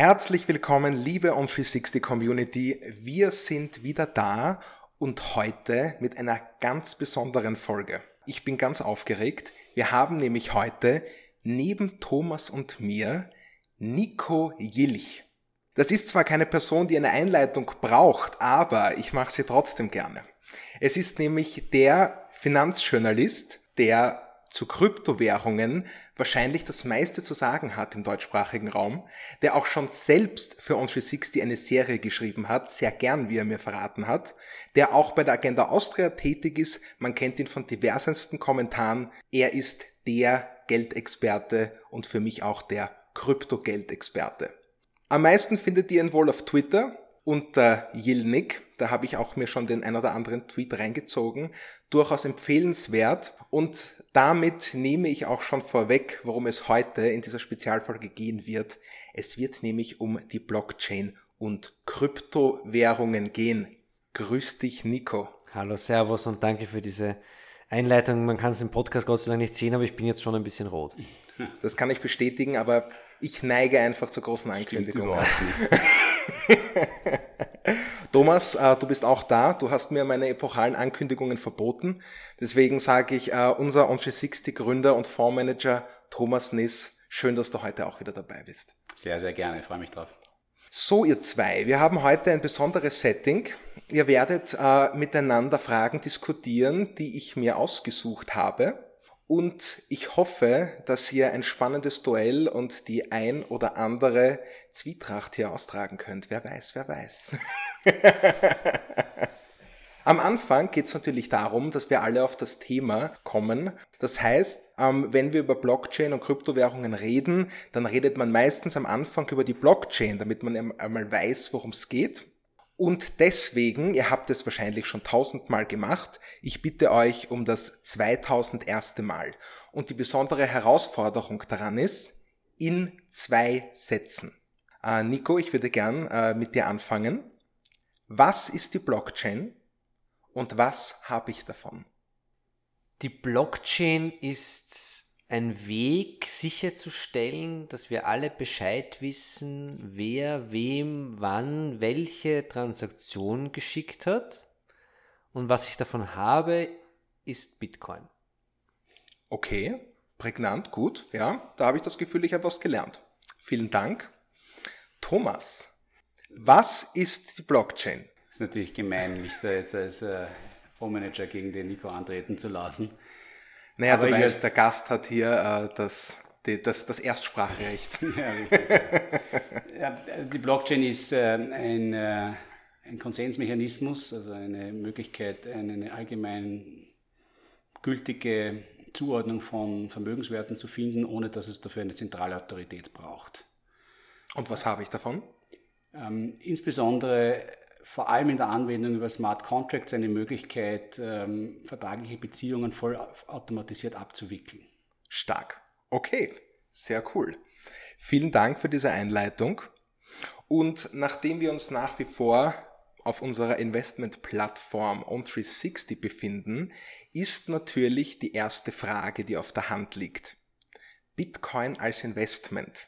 Herzlich willkommen, liebe On360 Community. Wir sind wieder da und heute mit einer ganz besonderen Folge. Ich bin ganz aufgeregt. Wir haben nämlich heute neben Thomas und mir Nico Jilch. Das ist zwar keine Person, die eine Einleitung braucht, aber ich mache sie trotzdem gerne. Es ist nämlich der Finanzjournalist, der zu Kryptowährungen wahrscheinlich das meiste zu sagen hat im deutschsprachigen Raum, der auch schon selbst für On360 eine Serie geschrieben hat, sehr gern, wie er mir verraten hat, der auch bei der Agenda Austria tätig ist, man kennt ihn von diversesten Kommentaren, er ist der Geldexperte und für mich auch der Kryptogeldexperte. Am meisten findet ihr ihn wohl auf Twitter unter Yilnik, da habe ich auch mir schon den ein oder anderen Tweet reingezogen, durchaus empfehlenswert und damit nehme ich auch schon vorweg, worum es heute in dieser Spezialfolge gehen wird. Es wird nämlich um die Blockchain und Kryptowährungen gehen. Grüß dich, Nico. Hallo, Servus und danke für diese Einleitung. Man kann es im Podcast Gott sei Dank nicht sehen, aber ich bin jetzt schon ein bisschen rot. Das kann ich bestätigen, aber ich neige einfach zur großen Ankündigung. Thomas, äh, du bist auch da. Du hast mir meine epochalen Ankündigungen verboten. Deswegen sage ich, äh, unser On360 Gründer und Fondsmanager Thomas Niss, schön, dass du heute auch wieder dabei bist. Sehr, sehr gerne. Ich freue mich drauf. So, ihr zwei, wir haben heute ein besonderes Setting. Ihr werdet äh, miteinander Fragen diskutieren, die ich mir ausgesucht habe. Und ich hoffe, dass ihr ein spannendes Duell und die ein oder andere Zwietracht hier austragen könnt. Wer weiß, wer weiß. Am Anfang geht es natürlich darum, dass wir alle auf das Thema kommen. Das heißt, ähm, wenn wir über Blockchain und Kryptowährungen reden, dann redet man meistens am Anfang über die Blockchain, damit man einmal weiß, worum es geht. Und deswegen, ihr habt es wahrscheinlich schon tausendmal gemacht, ich bitte euch um das 2001. Mal. Und die besondere Herausforderung daran ist, in zwei Sätzen. Äh, Nico, ich würde gern äh, mit dir anfangen. Was ist die Blockchain und was habe ich davon? Die Blockchain ist ein Weg sicherzustellen, dass wir alle Bescheid wissen, wer wem wann welche Transaktion geschickt hat. Und was ich davon habe, ist Bitcoin. Okay, prägnant, gut. Ja, da habe ich das Gefühl, ich habe was gelernt. Vielen Dank. Thomas, was ist die Blockchain? Das ist natürlich gemein, mich da jetzt als äh, Fondsmanager gegen den Nico antreten zu lassen. Naja, Aber du weißt, der Gast hat hier äh, das, die, das, das Erstsprachrecht. ja, richtig. ja, die Blockchain ist äh, ein, äh, ein Konsensmechanismus, also eine Möglichkeit, eine allgemein gültige Zuordnung von Vermögenswerten zu finden, ohne dass es dafür eine zentrale Autorität braucht. Und was habe ich davon? Ähm, insbesondere vor allem in der Anwendung über Smart Contracts eine Möglichkeit, ähm, vertragliche Beziehungen voll automatisiert abzuwickeln. Stark. Okay, sehr cool. Vielen Dank für diese Einleitung. Und nachdem wir uns nach wie vor auf unserer Investmentplattform On360 befinden, ist natürlich die erste Frage, die auf der Hand liegt. Bitcoin als Investment.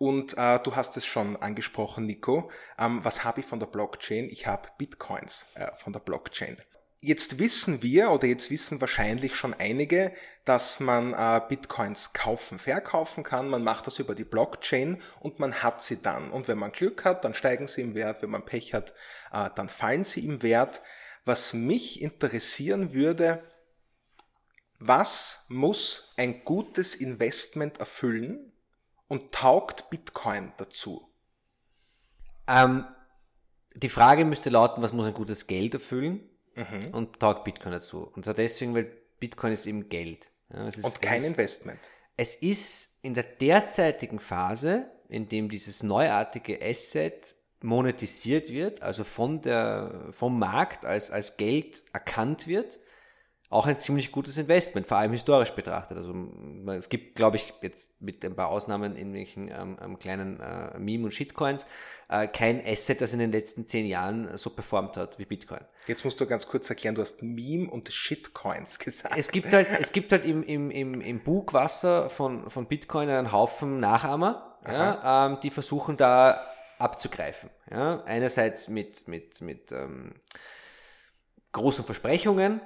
Und äh, du hast es schon angesprochen, Nico. Ähm, was habe ich von der Blockchain? Ich habe Bitcoins äh, von der Blockchain. Jetzt wissen wir oder jetzt wissen wahrscheinlich schon einige, dass man äh, Bitcoins kaufen, verkaufen kann. Man macht das über die Blockchain und man hat sie dann. Und wenn man Glück hat, dann steigen sie im Wert. Wenn man Pech hat, äh, dann fallen sie im Wert. Was mich interessieren würde, was muss ein gutes Investment erfüllen, und taugt Bitcoin dazu? Ähm, die Frage müsste lauten, was muss ein gutes Geld erfüllen mhm. und taugt Bitcoin dazu? Und zwar deswegen, weil Bitcoin ist eben Geld. Ja, ist, und kein es ist, Investment. Es ist in der derzeitigen Phase, in dem dieses neuartige Asset monetisiert wird, also von der, vom Markt als, als Geld erkannt wird, auch ein ziemlich gutes Investment, vor allem historisch betrachtet. Also es gibt, glaube ich, jetzt mit ein paar Ausnahmen in welchen ähm, ähm, kleinen äh, Meme- und Shitcoins, äh, kein Asset, das in den letzten zehn Jahren so performt hat wie Bitcoin. Jetzt musst du ganz kurz erklären, du hast Meme und Shitcoins gesagt. Es gibt halt, es gibt halt im, im, im, im Bugwasser von, von Bitcoin einen Haufen Nachahmer, ja, ähm, die versuchen da abzugreifen. Ja? Einerseits mit, mit, mit ähm, großen Versprechungen,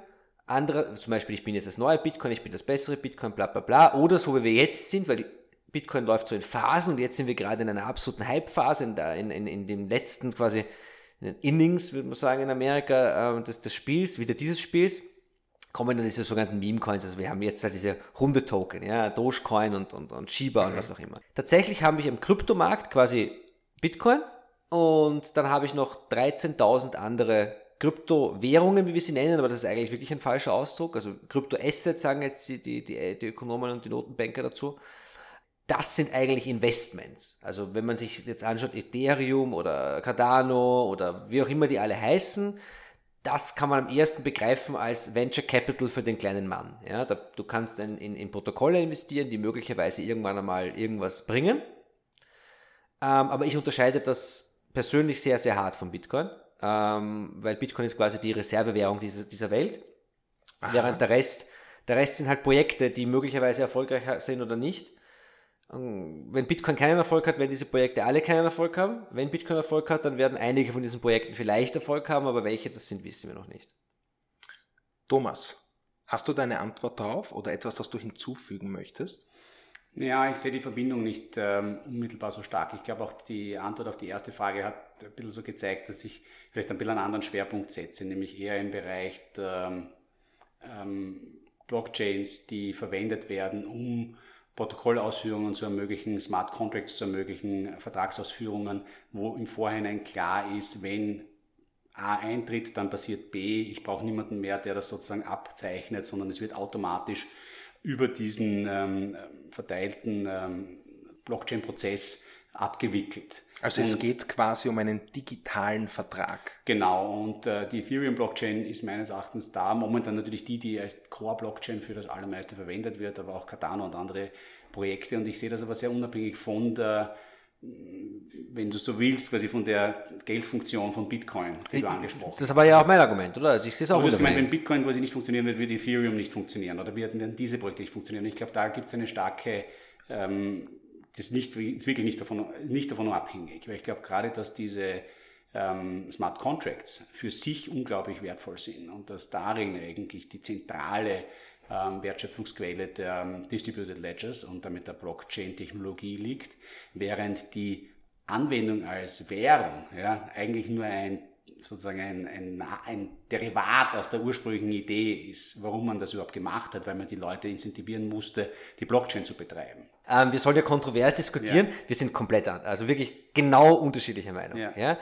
andere, zum Beispiel, ich bin jetzt das neue Bitcoin, ich bin das bessere Bitcoin, bla bla bla, oder so wie wir jetzt sind, weil Bitcoin läuft so in Phasen und jetzt sind wir gerade in einer absoluten Hype-Phase, in, in, in, in dem letzten quasi Innings, würde man sagen, in Amerika, äh, des, des Spiels, wieder dieses Spiels, kommen dann diese sogenannten Meme-Coins. Also wir haben jetzt halt diese Hunde-Token, ja, Dogecoin und, und, und Shiba mhm. und was auch immer. Tatsächlich habe ich im Kryptomarkt quasi Bitcoin und dann habe ich noch 13.000 andere Kryptowährungen, wie wir sie nennen, aber das ist eigentlich wirklich ein falscher Ausdruck. Also Kryptoassets sagen jetzt die, die, die, die Ökonomen und die Notenbanker dazu. Das sind eigentlich Investments. Also wenn man sich jetzt anschaut, Ethereum oder Cardano oder wie auch immer die alle heißen, das kann man am ersten begreifen als Venture Capital für den kleinen Mann. Ja, da, du kannst in, in, in, Protokolle investieren, die möglicherweise irgendwann einmal irgendwas bringen. Ähm, aber ich unterscheide das persönlich sehr, sehr hart von Bitcoin, ähm, weil Bitcoin ist quasi die Reservewährung dieser, dieser Welt. Aha. Während der Rest, der Rest sind halt Projekte, die möglicherweise erfolgreich sind oder nicht. Wenn Bitcoin keinen Erfolg hat, werden diese Projekte alle keinen Erfolg haben. Wenn Bitcoin Erfolg hat, dann werden einige von diesen Projekten vielleicht Erfolg haben, aber welche das sind, wissen wir noch nicht. Thomas, hast du deine Antwort darauf oder etwas, das du hinzufügen möchtest? Ja, ich sehe die Verbindung nicht ähm, unmittelbar so stark. Ich glaube auch die Antwort auf die erste Frage hat ein bisschen so gezeigt, dass ich vielleicht ein bisschen einen anderen Schwerpunkt setze, nämlich eher im Bereich der ähm, Blockchains, die verwendet werden, um Protokollausführungen zu ermöglichen, Smart Contracts zu ermöglichen, Vertragsausführungen, wo im Vorhinein klar ist, wenn A eintritt, dann passiert B. Ich brauche niemanden mehr, der das sozusagen abzeichnet, sondern es wird automatisch über diesen ähm, verteilten ähm, Blockchain-Prozess abgewickelt. Also und es geht quasi um einen digitalen Vertrag. Genau, und äh, die Ethereum-Blockchain ist meines Erachtens da. Momentan natürlich die, die als Core-Blockchain für das allermeiste verwendet wird, aber auch Cardano und andere Projekte. Und ich sehe das aber sehr unabhängig von der, wenn du so willst, quasi von der Geldfunktion von Bitcoin, die du angesprochen hast. Das war ja auch mein Argument, oder? Also ich sehe es auch unabhängig. Meine, wenn Bitcoin quasi nicht funktionieren wird, wird Ethereum nicht funktionieren oder werden diese Projekte nicht funktionieren. Ich glaube, da gibt es eine starke ähm, das nicht, ist wirklich nicht davon, nicht davon abhängig, weil ich glaube gerade, dass diese ähm, Smart Contracts für sich unglaublich wertvoll sind und dass darin eigentlich die zentrale ähm, Wertschöpfungsquelle der ähm, Distributed Ledgers und damit der Blockchain-Technologie liegt, während die Anwendung als Währung ja, eigentlich nur ein sozusagen ein, ein, ein Derivat aus der ursprünglichen Idee ist, warum man das überhaupt gemacht hat, weil man die Leute incentivieren musste, die Blockchain zu betreiben. Ähm, wir sollen ja kontrovers diskutieren. Ja. Wir sind komplett an, also wirklich genau unterschiedlicher Meinung. Ja. ja?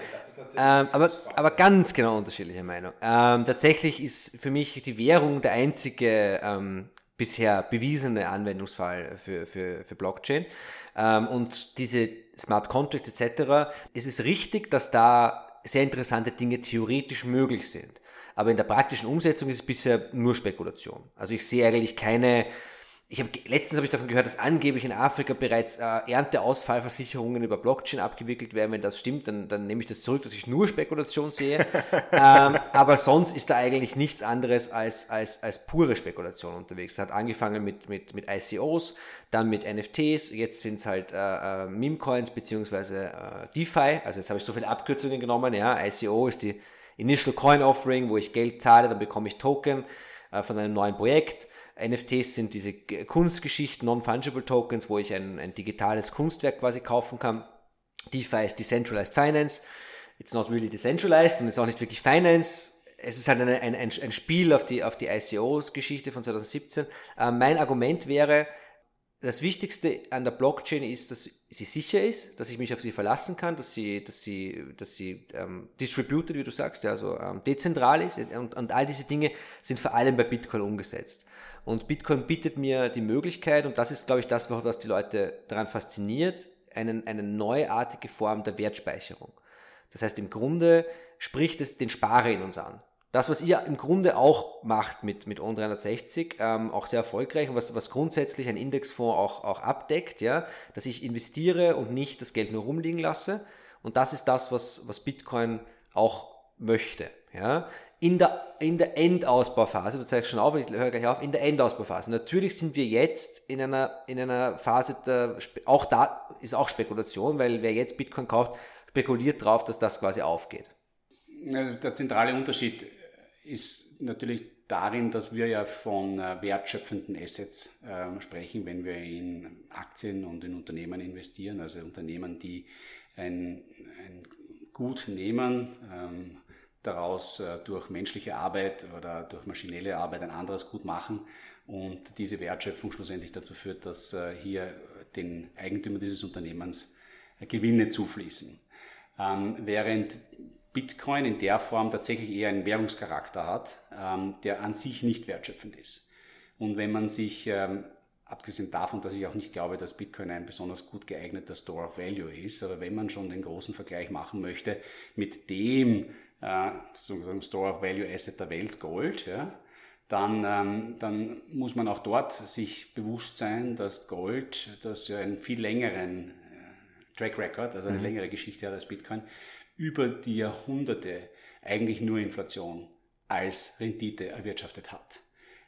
Ähm, aber, aber ganz genau unterschiedlicher Meinung. Ähm, tatsächlich ist für mich die Währung der einzige ähm, bisher bewiesene Anwendungsfall für, für, für Blockchain. Ähm, und diese Smart Contracts etc. Es ist richtig, dass da sehr interessante Dinge theoretisch möglich sind. Aber in der praktischen Umsetzung ist es bisher nur Spekulation. Also ich sehe eigentlich keine ich habe letztens habe ich davon gehört, dass angeblich in Afrika bereits äh, Ernteausfallversicherungen über Blockchain abgewickelt werden. Wenn das stimmt, dann, dann nehme ich das zurück, dass ich nur Spekulation sehe. ähm, aber sonst ist da eigentlich nichts anderes als, als, als pure Spekulation unterwegs. Es hat angefangen mit, mit, mit ICOs, dann mit NFTs, jetzt sind es halt äh, äh, Meme-Coins beziehungsweise äh, DeFi. Also jetzt habe ich so viele Abkürzungen genommen. Ja, ICO ist die Initial Coin Offering, wo ich Geld zahle, dann bekomme ich Token äh, von einem neuen Projekt. NFTs sind diese Kunstgeschichten, Non-Fungible Tokens, wo ich ein, ein digitales Kunstwerk quasi kaufen kann. DeFi ist Decentralized Finance. It's not really decentralized und ist auch nicht wirklich Finance. Es ist halt ein, ein, ein Spiel auf die, auf die ICOs-Geschichte von 2017. Äh, mein Argument wäre, das Wichtigste an der Blockchain ist, dass sie sicher ist, dass ich mich auf sie verlassen kann, dass sie, dass sie, dass sie ähm, distributed, wie du sagst, ja, also ähm, dezentral ist und, und all diese Dinge sind vor allem bei Bitcoin umgesetzt. Und Bitcoin bietet mir die Möglichkeit, und das ist, glaube ich, das, was die Leute daran fasziniert, einen, eine neuartige Form der Wertspeicherung. Das heißt, im Grunde spricht es den Sparer in uns an. Das, was ihr im Grunde auch macht mit, mit On360, ähm, auch sehr erfolgreich und was, was grundsätzlich ein Indexfonds auch, auch abdeckt, ja, dass ich investiere und nicht das Geld nur rumliegen lasse. Und das ist das, was, was Bitcoin auch möchte. Ja? In der, in der Endausbauphase, du zeigst schon auf, ich höre gleich auf, in der Endausbauphase. Natürlich sind wir jetzt in einer, in einer Phase, der, auch da ist auch Spekulation, weil wer jetzt Bitcoin kauft, spekuliert darauf, dass das quasi aufgeht. Der zentrale Unterschied ist natürlich darin, dass wir ja von äh, wertschöpfenden Assets äh, sprechen, wenn wir in Aktien und in Unternehmen investieren, also Unternehmen, die ein, ein Gut nehmen, ähm, daraus äh, durch menschliche Arbeit oder durch maschinelle Arbeit ein anderes Gut machen und diese Wertschöpfung schlussendlich dazu führt, dass äh, hier den Eigentümer dieses Unternehmens äh, Gewinne zufließen. Ähm, während Bitcoin in der Form tatsächlich eher einen Währungscharakter hat, ähm, der an sich nicht wertschöpfend ist. Und wenn man sich, ähm, abgesehen davon, dass ich auch nicht glaube, dass Bitcoin ein besonders gut geeigneter Store of Value ist, aber wenn man schon den großen Vergleich machen möchte mit dem äh, sozusagen Store of Value Asset der Welt, Gold, ja, dann, ähm, dann muss man auch dort sich bewusst sein, dass Gold, das ja einen viel längeren äh, Track Record, also eine mhm. längere Geschichte hat als Bitcoin, über die Jahrhunderte eigentlich nur Inflation als Rendite erwirtschaftet hat.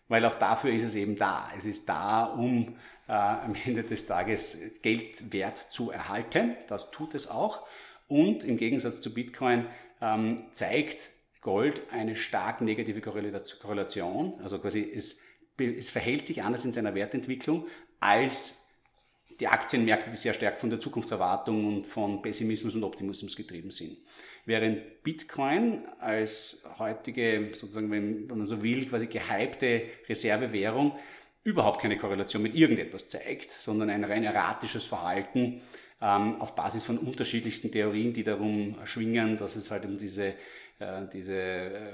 Weil auch dafür ist es eben da. Es ist da, um äh, am Ende des Tages Geldwert zu erhalten. Das tut es auch. Und im Gegensatz zu Bitcoin ähm, zeigt Gold eine stark negative Korrelation. Also quasi es, es verhält sich anders in seiner Wertentwicklung als die Aktienmärkte, die sehr stark von der Zukunftserwartung und von Pessimismus und Optimismus getrieben sind. Während Bitcoin als heutige, sozusagen, wenn man so will, quasi gehypte Reservewährung überhaupt keine Korrelation mit irgendetwas zeigt, sondern ein rein erratisches Verhalten auf Basis von unterschiedlichsten Theorien, die darum schwingen, dass es halt um diese, äh, diese äh,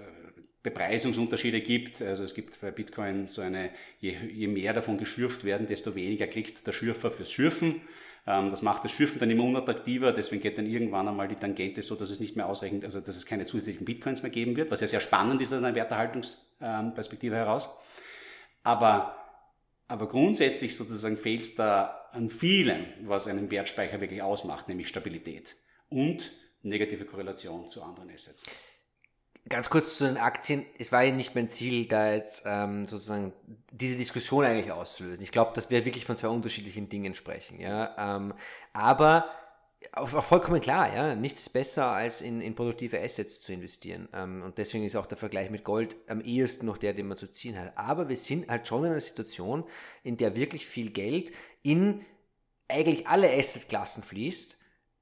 Bepreisungsunterschiede gibt. Also es gibt bei Bitcoin so eine, je, je mehr davon geschürft werden, desto weniger kriegt der Schürfer fürs Schürfen. Ähm, das macht das Schürfen dann immer unattraktiver, deswegen geht dann irgendwann einmal die Tangente so, dass es nicht mehr ausreichend, also dass es keine zusätzlichen Bitcoins mehr geben wird, was ja sehr spannend ist aus einer Werterhaltungsperspektive heraus. Aber, aber grundsätzlich sozusagen fehlt es da an vielem, was einen Wertspeicher wirklich ausmacht, nämlich Stabilität und negative Korrelation zu anderen Assets. Ganz kurz zu den Aktien. Es war ja nicht mein Ziel, da jetzt ähm, sozusagen diese Diskussion eigentlich auszulösen. Ich glaube, dass wir wirklich von zwei unterschiedlichen Dingen sprechen. Ja? Ähm, aber auch vollkommen klar, ja, nichts ist besser als in, in produktive Assets zu investieren. Ähm, und deswegen ist auch der Vergleich mit Gold am ehesten noch der, den man zu ziehen hat. Aber wir sind halt schon in einer Situation, in der wirklich viel Geld in eigentlich alle Assetklassen fließt,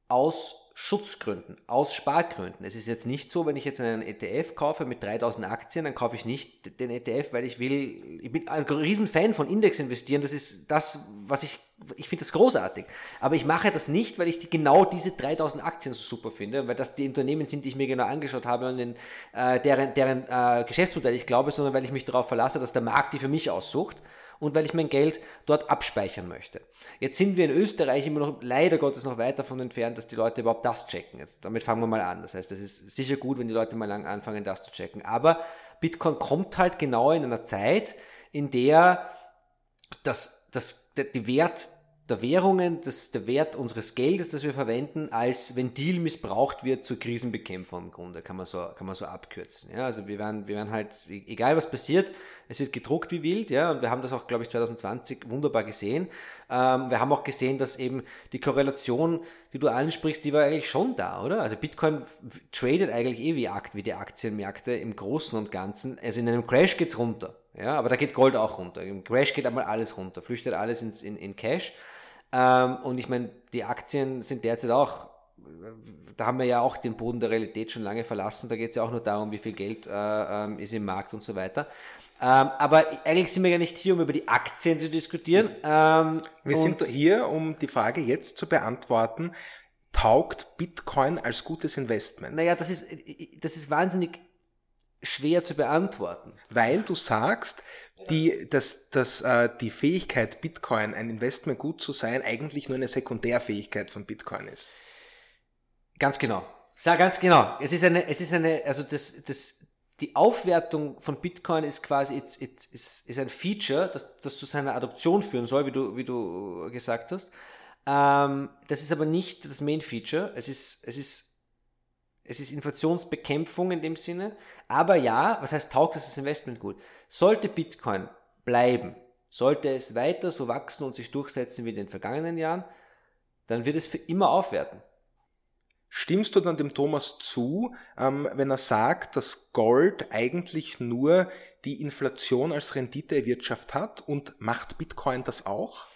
aus Schutzgründen, aus Spargründen. Es ist jetzt nicht so, wenn ich jetzt einen ETF kaufe mit 3000 Aktien, dann kaufe ich nicht den ETF, weil ich will, ich bin ein Riesenfan von Index investieren, das ist das, was ich, ich finde das großartig. Aber ich mache das nicht, weil ich die, genau diese 3000 Aktien so super finde, weil das die Unternehmen sind, die ich mir genau angeschaut habe und in, äh, deren, deren äh, Geschäftsmodell ich glaube, sondern weil ich mich darauf verlasse, dass der Markt die für mich aussucht und weil ich mein Geld dort abspeichern möchte. Jetzt sind wir in Österreich immer noch leider Gottes noch weit davon entfernt, dass die Leute überhaupt das checken. Jetzt, damit fangen wir mal an. Das heißt, es ist sicher gut, wenn die Leute mal lang anfangen, das zu checken. Aber Bitcoin kommt halt genau in einer Zeit, in der das, das, der, die Wert der Währungen, das, der Wert unseres Geldes, das wir verwenden, als Ventil missbraucht wird zur Krisenbekämpfung im Grunde, kann man so, kann man so abkürzen. Ja, also wir werden, wir werden halt, egal was passiert, es wird gedruckt wie wild, ja, und wir haben das auch, glaube ich, 2020 wunderbar gesehen. Ähm, wir haben auch gesehen, dass eben die Korrelation, die du ansprichst, die war eigentlich schon da, oder? Also Bitcoin tradet eigentlich eh wie, wie die Aktienmärkte im Großen und Ganzen. Also in einem Crash geht's runter. Ja, aber da geht Gold auch runter. Im Crash geht einmal alles runter, flüchtet alles ins, in, in Cash. Ähm, und ich meine, die Aktien sind derzeit auch, da haben wir ja auch den Boden der Realität schon lange verlassen. Da geht es ja auch nur darum, wie viel Geld äh, ähm, ist im Markt und so weiter. Ähm, aber eigentlich sind wir ja nicht hier, um über die Aktien zu diskutieren. Ähm, wir sind hier, um die Frage jetzt zu beantworten. Taugt Bitcoin als gutes Investment? Naja, das ist, das ist wahnsinnig schwer zu beantworten. Weil du sagst, die, dass, dass äh, die Fähigkeit, Bitcoin ein Investment gut zu sein, eigentlich nur eine Sekundärfähigkeit von Bitcoin ist. Ganz genau. Sag ganz genau. Es ist eine, es ist eine, also das, das, die Aufwertung von Bitcoin ist quasi, it's, it's, ist, ist ein Feature, das, das zu seiner Adoption führen soll, wie du, wie du gesagt hast. Ähm, das ist aber nicht das Main Feature. Es ist, es ist es ist Inflationsbekämpfung in dem Sinne. Aber ja, was heißt taugt das Investment gut? Sollte Bitcoin bleiben, sollte es weiter so wachsen und sich durchsetzen wie in den vergangenen Jahren, dann wird es für immer aufwerten. Stimmst du dann dem Thomas zu, ähm, wenn er sagt, dass Gold eigentlich nur die Inflation als Rendite erwirtschaftet hat und macht Bitcoin das auch?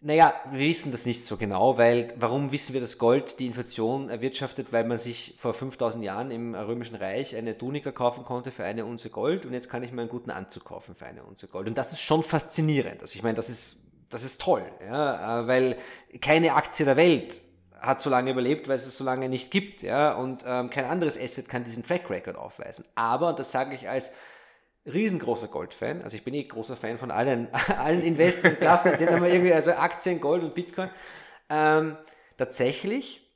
Naja, wir wissen das nicht so genau, weil warum wissen wir, dass Gold die Inflation erwirtschaftet? Weil man sich vor 5000 Jahren im Römischen Reich eine Tunika kaufen konnte für eine Unze Gold und jetzt kann ich mir einen guten Anzug kaufen für eine Unze Gold. Und das ist schon faszinierend. Also ich meine, das ist, das ist toll, ja, weil keine Aktie der Welt hat so lange überlebt, weil es es so lange nicht gibt, ja, und ähm, kein anderes Asset kann diesen Track Record aufweisen. Aber, das sage ich als riesengroßer Goldfan, also ich bin eh großer Fan von allen, allen Investmentklassen, den haben wir irgendwie, also Aktien, Gold und Bitcoin, ähm, tatsächlich,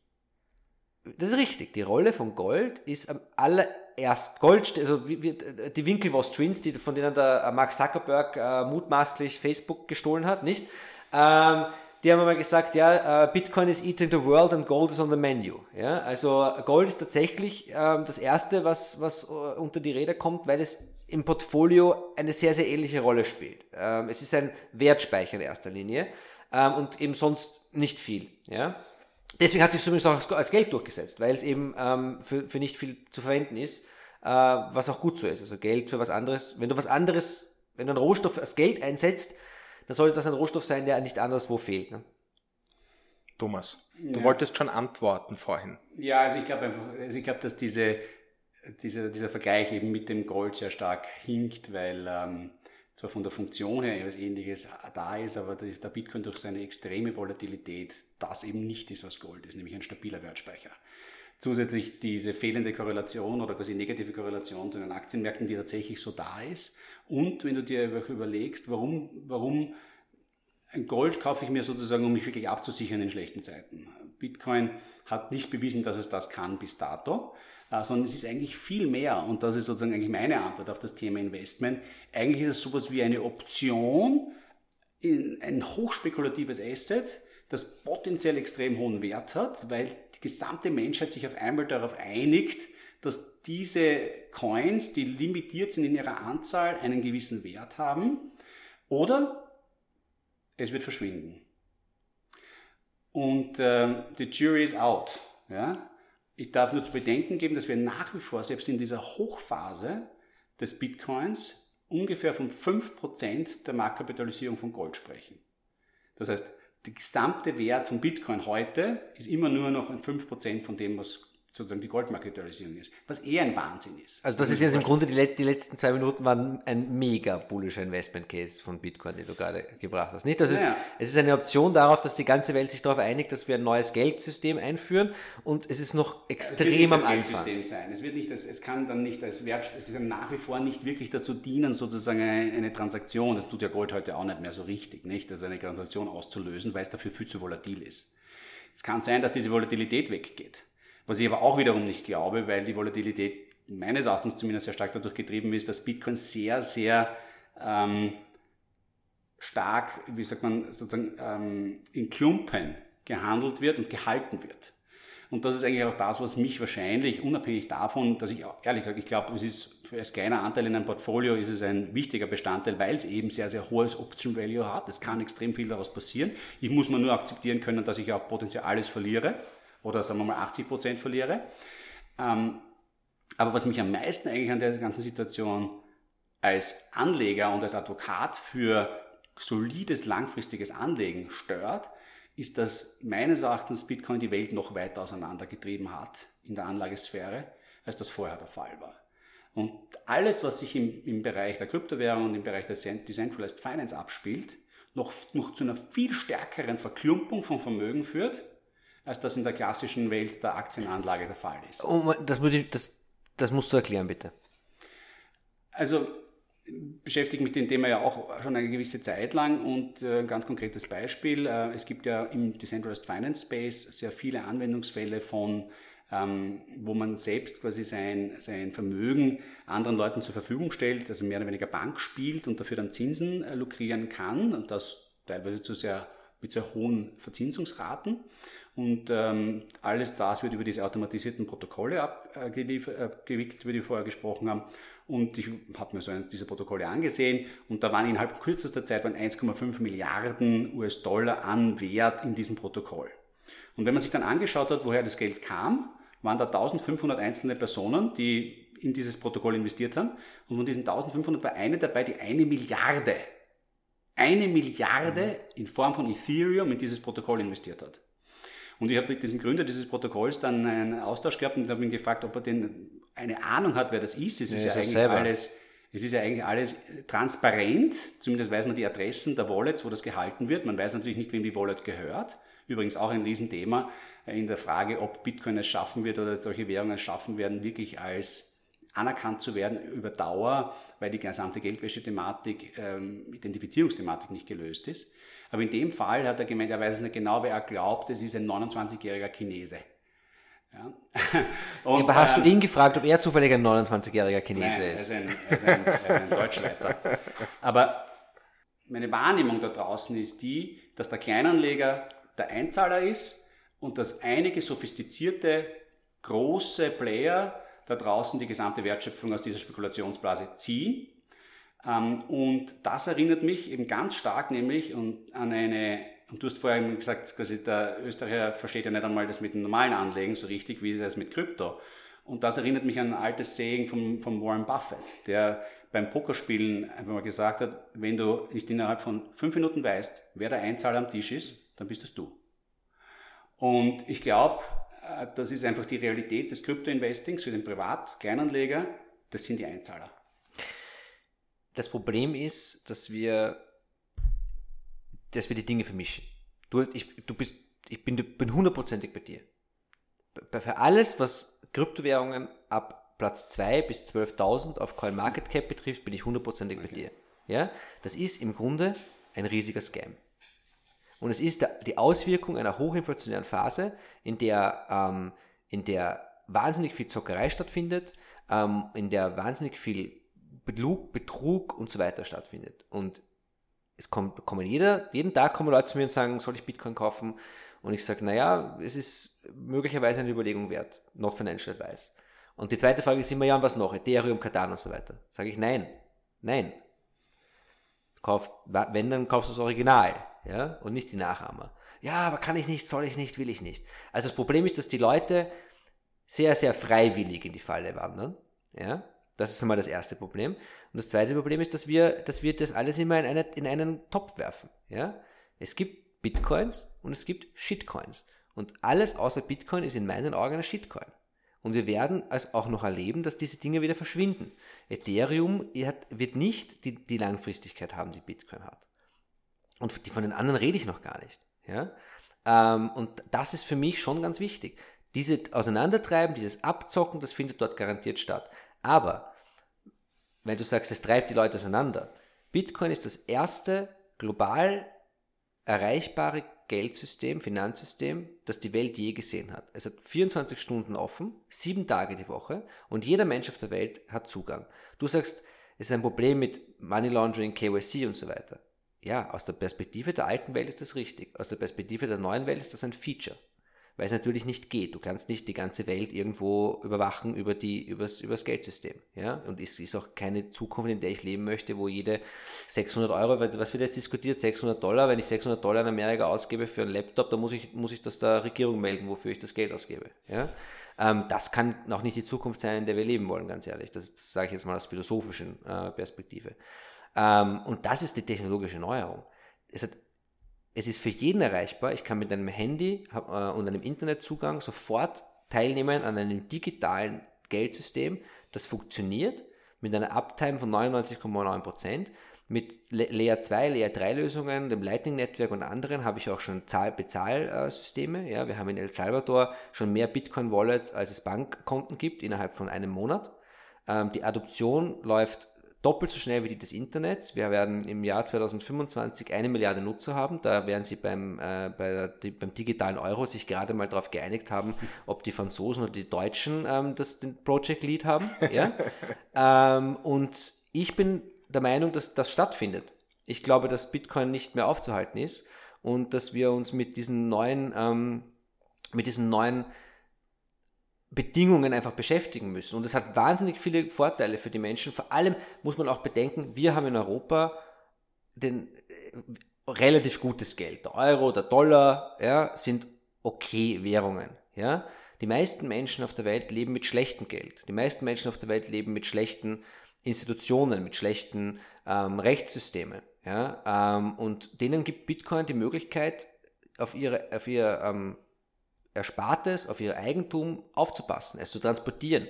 das ist richtig, die Rolle von Gold ist am allererst Gold, also die Winklevoss Twins, die, von denen der Mark Zuckerberg äh, mutmaßlich Facebook gestohlen hat, nicht? Ähm, die haben mal gesagt, ja, uh, Bitcoin is eating the world and gold is on the menu. Ja, also Gold ist tatsächlich ähm, das erste, was, was uh, unter die Räder kommt, weil es im Portfolio eine sehr, sehr ähnliche Rolle spielt. Ähm, es ist ein Wertspeicher in erster Linie ähm, und eben sonst nicht viel. Ja? Deswegen hat sich zumindest auch als Geld durchgesetzt, weil es eben ähm, für, für nicht viel zu verwenden ist, äh, was auch gut so ist. Also Geld für was anderes. Wenn du was anderes, wenn du einen Rohstoff als Geld einsetzt, dann sollte das ein Rohstoff sein, der nicht anderswo fehlt. Ne? Thomas, du ja. wolltest schon antworten vorhin. Ja, also ich glaube also ich glaube, dass diese, diese, dieser Vergleich eben mit dem Gold sehr stark hinkt, weil ähm, zwar von der Funktion her etwas ähnliches da ist, aber der Bitcoin durch seine extreme Volatilität das eben nicht ist, was Gold ist, nämlich ein stabiler Wertspeicher. Zusätzlich diese fehlende Korrelation oder quasi negative Korrelation zu den Aktienmärkten, die tatsächlich so da ist, und wenn du dir überlegst, warum, warum Gold kaufe ich mir sozusagen, um mich wirklich abzusichern in schlechten Zeiten. Bitcoin hat nicht bewiesen, dass es das kann bis dato, sondern es ist eigentlich viel mehr. Und das ist sozusagen eigentlich meine Antwort auf das Thema Investment. Eigentlich ist es sowas wie eine Option in ein hochspekulatives Asset, das potenziell extrem hohen Wert hat, weil die gesamte Menschheit sich auf einmal darauf einigt, dass diese Coins, die limitiert sind in ihrer Anzahl, einen gewissen Wert haben oder es wird verschwinden. Und äh, the jury is out. Ja? Ich darf nur zu bedenken geben, dass wir nach wie vor, selbst in dieser Hochphase des Bitcoins, ungefähr von 5% der Marktkapitalisierung von Gold sprechen. Das heißt, der gesamte Wert von Bitcoin heute ist immer nur noch ein 5% von dem, was sozusagen die Goldmarketalisierung ist, was eher ein Wahnsinn ist. Also das ist jetzt im Grunde, die, die, letzten zwei Minuten waren ein mega bullischer Investment Case von Bitcoin, den du gerade gebracht hast. Nicht, dass ja. es, es ist eine Option darauf, dass die ganze Welt sich darauf einigt, dass wir ein neues Geldsystem einführen und es ist noch extrem am Anfang. Es wird nicht das Geldsystem sein. Es wird nicht, das, es kann dann nicht als Wert, es kann nach wie vor nicht wirklich dazu dienen, sozusagen eine, eine Transaktion, das tut ja Gold heute auch nicht mehr so richtig, nicht, also eine Transaktion auszulösen, weil es dafür viel zu volatil ist. Es kann sein, dass diese Volatilität weggeht. Was ich aber auch wiederum nicht glaube, weil die Volatilität meines Erachtens zumindest sehr stark dadurch getrieben ist, dass Bitcoin sehr, sehr ähm, stark, wie sagt man, sozusagen ähm, in Klumpen gehandelt wird und gehalten wird. Und das ist eigentlich auch das, was mich wahrscheinlich, unabhängig davon, dass ich ehrlich gesagt, ich glaube, es ist für als kleiner Anteil in einem Portfolio ist es ein wichtiger Bestandteil, weil es eben sehr, sehr hohes Option Value hat. Es kann extrem viel daraus passieren. Ich muss mir nur akzeptieren können, dass ich auch potenziell alles verliere oder sagen wir mal 80 Prozent verliere. Ähm, aber was mich am meisten eigentlich an der ganzen Situation als Anleger und als Advokat für solides langfristiges Anlegen stört, ist, dass meines Erachtens Bitcoin die Welt noch weiter auseinandergetrieben hat in der Anlagesphäre, als das vorher der Fall war. Und alles, was sich im, im Bereich der Kryptowährung und im Bereich der Decentralized Finance abspielt, noch, noch zu einer viel stärkeren Verklumpung von Vermögen führt, als das in der klassischen Welt der Aktienanlage der Fall ist. Oh, das, das, das musst du erklären, bitte. Also beschäftige mich mit dem Thema ja auch schon eine gewisse Zeit lang und äh, ein ganz konkretes Beispiel. Äh, es gibt ja im Decentralized Finance Space sehr viele Anwendungsfälle von ähm, wo man selbst quasi sein, sein Vermögen anderen Leuten zur Verfügung stellt, also mehr oder weniger Bank spielt und dafür dann Zinsen äh, lukrieren kann und das teilweise zu sehr mit sehr hohen Verzinsungsraten. Und ähm, alles das wird über diese automatisierten Protokolle abgewickelt, äh, über die wir vorher gesprochen haben. Und ich habe mir so diese Protokolle angesehen und da waren innerhalb kürzester Zeit 1,5 Milliarden US-Dollar an Wert in diesem Protokoll. Und wenn man sich dann angeschaut hat, woher das Geld kam, waren da 1500 einzelne Personen, die in dieses Protokoll investiert haben. Und von diesen 1500 war eine dabei, die eine Milliarde, eine Milliarde in Form von Ethereum in dieses Protokoll investiert hat. Und ich habe mit diesem Gründer dieses Protokolls dann einen Austausch gehabt und habe ihn gefragt, ob er denn eine Ahnung hat, wer das ist. Es ist ja, ja eigentlich selber. alles, es ist ja eigentlich alles transparent. Zumindest weiß man die Adressen der Wallets, wo das gehalten wird. Man weiß natürlich nicht, wem die Wallet gehört. Übrigens auch ein Riesenthema in der Frage, ob Bitcoin es schaffen wird oder solche Währungen es schaffen werden, wirklich als anerkannt zu werden über Dauer, weil die gesamte Geldwäsche-Thematik, ähm, Identifizierungsthematik nicht gelöst ist. Aber in dem Fall hat er gemeint, er weiß es nicht genau, wer er glaubt, es ist ein 29-jähriger Chinese. Ja. Und, Aber hast ähm, du ihn gefragt, ob er zufällig ein 29-jähriger Chinese nein, ist? Er ist ein, er ist ein, er ist ein Deutschschweizer. Aber meine Wahrnehmung da draußen ist die, dass der Kleinanleger der Einzahler ist und dass einige sophistizierte, große Player da draußen die gesamte Wertschöpfung aus dieser Spekulationsblase ziehen. Ähm, und das erinnert mich eben ganz stark nämlich an eine, und du hast vorher gesagt, quasi der Österreicher versteht ja nicht einmal das mit dem normalen Anlegen so richtig, wie es mit Krypto. Und das erinnert mich an ein altes Saying von, von Warren Buffett, der beim Pokerspielen einfach mal gesagt hat, wenn du nicht innerhalb von fünf Minuten weißt, wer der Einzahler am Tisch ist, dann bist es du. Und ich glaube, äh, das ist einfach die Realität des Krypto-Investings für den Privat-Kleinanleger. Das sind die Einzahler. Das Problem ist, dass wir, dass wir die Dinge vermischen. Du, ich, du bist, ich bin, bin hundertprozentig bei dir. Für alles, was Kryptowährungen ab Platz 2 bis 12.000 auf CoinMarketCap betrifft, bin ich hundertprozentig okay. bei dir. Ja? Das ist im Grunde ein riesiger Scam. Und es ist die Auswirkung einer hochinflationären Phase, in der, ähm, in der wahnsinnig viel Zockerei stattfindet, ähm, in der wahnsinnig viel Betrug, Betrug und so weiter stattfindet. Und es kommt, kommen jeder, jeden Tag kommen Leute zu mir und sagen, soll ich Bitcoin kaufen? Und ich sage, naja, es ist möglicherweise eine Überlegung wert, not financial advice. Und die zweite Frage ist immer, ja, und was noch? Ethereum, Cardano und so weiter. Sage ich, nein, nein. Kauf, wenn, dann kaufst du das Original, ja, und nicht die Nachahmer ja, aber kann ich nicht, soll ich nicht, will ich nicht. Also das Problem ist, dass die Leute sehr, sehr freiwillig in die Falle wandern. Ja, das ist einmal das erste Problem. Und das zweite Problem ist, dass wir, dass wir das alles immer in, eine, in einen Topf werfen. Ja, es gibt Bitcoins und es gibt Shitcoins. Und alles außer Bitcoin ist in meinen Augen ein Shitcoin. Und wir werden es auch noch erleben, dass diese Dinge wieder verschwinden. Ethereum wird nicht die, die Langfristigkeit haben, die Bitcoin hat. Und die, von den anderen rede ich noch gar nicht. Ja? Ähm, und das ist für mich schon ganz wichtig. Diese Auseinandertreiben, dieses Abzocken, das findet dort garantiert statt. Aber, wenn du sagst, es treibt die Leute auseinander, Bitcoin ist das erste global erreichbare Geldsystem, Finanzsystem, das die Welt je gesehen hat. Es hat 24 Stunden offen, sieben Tage die Woche und jeder Mensch auf der Welt hat Zugang. Du sagst, es ist ein Problem mit Money Laundering, KYC und so weiter ja, aus der Perspektive der alten Welt ist das richtig. Aus der Perspektive der neuen Welt ist das ein Feature. Weil es natürlich nicht geht. Du kannst nicht die ganze Welt irgendwo überwachen über die, übers, übers Geldsystem. Ja? Und es ist auch keine Zukunft, in der ich leben möchte, wo jede 600 Euro, was wird jetzt diskutiert, 600 Dollar, wenn ich 600 Dollar in Amerika ausgebe für einen Laptop, dann muss ich, muss ich das der Regierung melden, wofür ich das Geld ausgebe. Ja? Ähm, das kann auch nicht die Zukunft sein, in der wir leben wollen, ganz ehrlich. Das, das sage ich jetzt mal aus philosophischen äh, Perspektive. Ähm, und das ist die technologische Neuerung. Es, hat, es ist für jeden erreichbar. Ich kann mit einem Handy äh, und einem Internetzugang sofort teilnehmen an einem digitalen Geldsystem, das funktioniert mit einer Uptime von 99,9%. Mit Layer 2, Layer 3 Lösungen, dem Lightning Netzwerk und anderen habe ich auch schon Zahl Bezahlsysteme. Ja, wir haben in El Salvador schon mehr Bitcoin Wallets, als es Bankkonten gibt, innerhalb von einem Monat. Ähm, die Adoption läuft doppelt so schnell wie die des Internets. Wir werden im Jahr 2025 eine Milliarde Nutzer haben. Da werden sie beim, äh, bei die, beim digitalen Euro sich gerade mal darauf geeinigt haben, ob die Franzosen oder die Deutschen ähm, das den Project Lead haben. Ja? ähm, und ich bin der Meinung, dass das stattfindet. Ich glaube, dass Bitcoin nicht mehr aufzuhalten ist. und dass wir uns mit diesen neuen, ähm, mit diesen neuen Bedingungen einfach beschäftigen müssen. Und es hat wahnsinnig viele Vorteile für die Menschen. Vor allem muss man auch bedenken, wir haben in Europa den äh, relativ gutes Geld. Der Euro, der Dollar ja, sind okay Währungen. Ja. Die meisten Menschen auf der Welt leben mit schlechtem Geld. Die meisten Menschen auf der Welt leben mit schlechten Institutionen, mit schlechten ähm, Rechtssystemen. Ja. Ähm, und denen gibt Bitcoin die Möglichkeit, auf ihre, auf ihr ähm, Erspartes, auf ihr Eigentum aufzupassen, es zu transportieren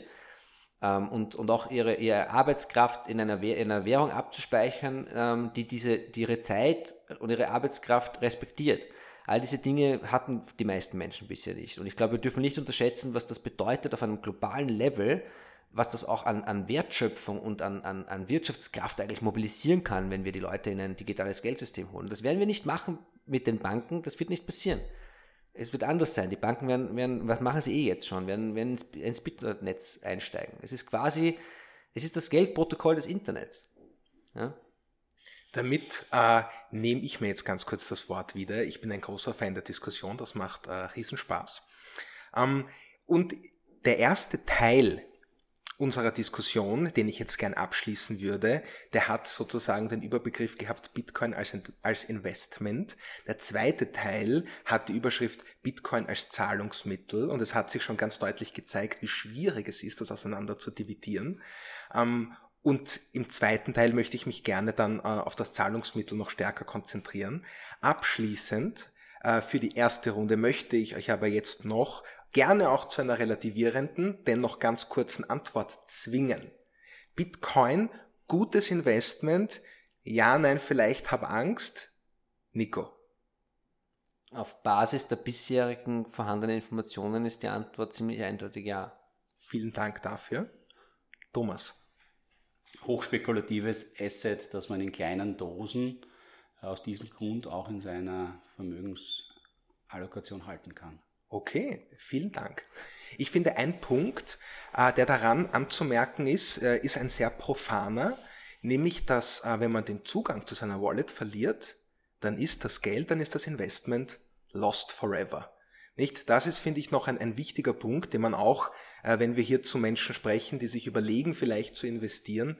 ähm, und, und auch ihre, ihre Arbeitskraft in einer, in einer Währung abzuspeichern, ähm, die, diese, die ihre Zeit und ihre Arbeitskraft respektiert. All diese Dinge hatten die meisten Menschen bisher nicht. Und ich glaube, wir dürfen nicht unterschätzen, was das bedeutet auf einem globalen Level, was das auch an, an Wertschöpfung und an, an, an Wirtschaftskraft eigentlich mobilisieren kann, wenn wir die Leute in ein digitales Geldsystem holen. Das werden wir nicht machen mit den Banken, das wird nicht passieren es wird anders sein. Die Banken werden, werden was machen sie eh jetzt schon, werden, werden ins, Bitcoin-Netz einsteigen. Es ist quasi, es ist das Geldprotokoll des Internets. Ja? Damit äh, nehme ich mir jetzt ganz kurz das Wort wieder. Ich bin ein großer Fan der Diskussion, das macht äh, Riesenspaß. Ähm, und der erste Teil unserer Diskussion, den ich jetzt gern abschließen würde, der hat sozusagen den Überbegriff gehabt Bitcoin als, als Investment. Der zweite Teil hat die Überschrift Bitcoin als Zahlungsmittel und es hat sich schon ganz deutlich gezeigt, wie schwierig es ist, das auseinander zu dividieren. Ähm, und im zweiten Teil möchte ich mich gerne dann äh, auf das Zahlungsmittel noch stärker konzentrieren. Abschließend äh, für die erste Runde möchte ich euch aber jetzt noch gerne auch zu einer relativierenden, dennoch ganz kurzen Antwort zwingen. Bitcoin, gutes Investment, ja, nein, vielleicht hab Angst. Nico. Auf Basis der bisherigen vorhandenen Informationen ist die Antwort ziemlich eindeutig ja. Vielen Dank dafür. Thomas. Hochspekulatives Asset, das man in kleinen Dosen aus diesem Grund auch in seiner Vermögensallokation halten kann. Okay, vielen Dank. Ich finde, ein Punkt, äh, der daran anzumerken ist, äh, ist ein sehr profaner, nämlich, dass äh, wenn man den Zugang zu seiner Wallet verliert, dann ist das Geld, dann ist das Investment lost forever. Nicht? Das ist, finde ich, noch ein, ein wichtiger Punkt, den man auch, wenn wir hier zu Menschen sprechen, die sich überlegen, vielleicht zu investieren,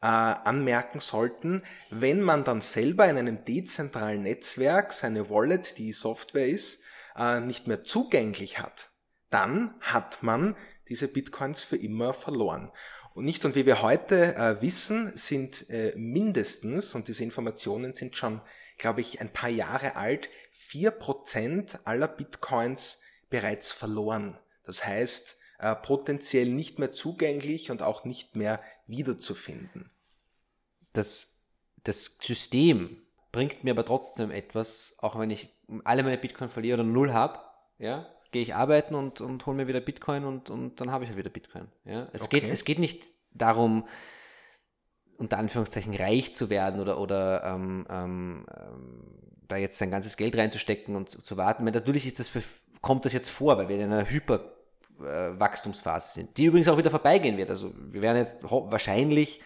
anmerken sollten. Wenn man dann selber in einem dezentralen Netzwerk seine Wallet, die Software ist, äh, nicht mehr zugänglich hat, dann hat man diese Bitcoins für immer verloren. Und nicht, und wie wir heute äh, wissen, sind äh, mindestens, und diese Informationen sind schon, glaube ich, ein paar Jahre alt, vier Prozent aller Bitcoins bereits verloren. Das heißt, äh, potenziell nicht mehr zugänglich und auch nicht mehr wiederzufinden. Das, das System bringt mir aber trotzdem etwas, auch wenn ich alle meine Bitcoin verliere oder null habe, ja, gehe ich arbeiten und, und hole mir wieder Bitcoin und, und dann habe ich ja wieder Bitcoin. Ja. Es, okay. geht, es geht nicht darum, unter Anführungszeichen reich zu werden oder, oder ähm, ähm, da jetzt sein ganzes Geld reinzustecken und zu, zu warten. Weil natürlich ist das für, kommt das jetzt vor, weil wir in einer Hyperwachstumsphase sind, die übrigens auch wieder vorbeigehen wird. Also wir werden jetzt wahrscheinlich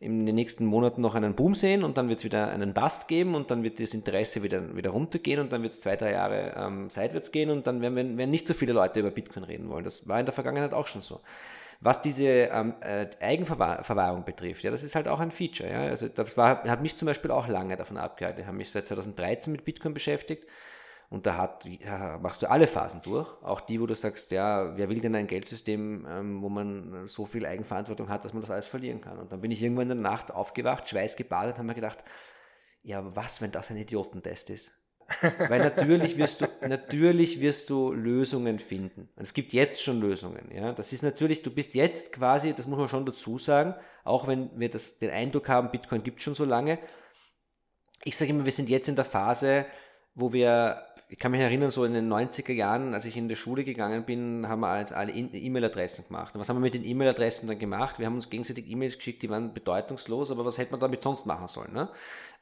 in den nächsten Monaten noch einen Boom sehen und dann wird es wieder einen Bust geben und dann wird das Interesse wieder, wieder runtergehen und dann wird es zwei, drei Jahre ähm, seitwärts gehen und dann werden, werden nicht so viele Leute über Bitcoin reden wollen. Das war in der Vergangenheit auch schon so. Was diese ähm, äh, Eigenverwahrung betrifft, ja, das ist halt auch ein Feature. Ja. Also das war, hat mich zum Beispiel auch lange davon abgehalten. Ich habe mich seit 2013 mit Bitcoin beschäftigt und da hat, ja, machst du alle Phasen durch, auch die, wo du sagst, ja, wer will denn ein Geldsystem, ähm, wo man so viel Eigenverantwortung hat, dass man das alles verlieren kann. Und dann bin ich irgendwann in der Nacht aufgewacht, schweißgebadet, habe mir gedacht, ja, was, wenn das ein Idiotentest ist? Weil natürlich wirst du, natürlich wirst du Lösungen finden. Und es gibt jetzt schon Lösungen, ja. Das ist natürlich, du bist jetzt quasi, das muss man schon dazu sagen, auch wenn wir das, den Eindruck haben, Bitcoin gibt schon so lange. Ich sage immer, wir sind jetzt in der Phase, wo wir ich kann mich erinnern, so in den 90er Jahren, als ich in die Schule gegangen bin, haben wir als alle E-Mail-Adressen gemacht. Und was haben wir mit den E-Mail-Adressen dann gemacht? Wir haben uns gegenseitig E-Mails geschickt, die waren bedeutungslos, aber was hätte man damit sonst machen sollen? Ne?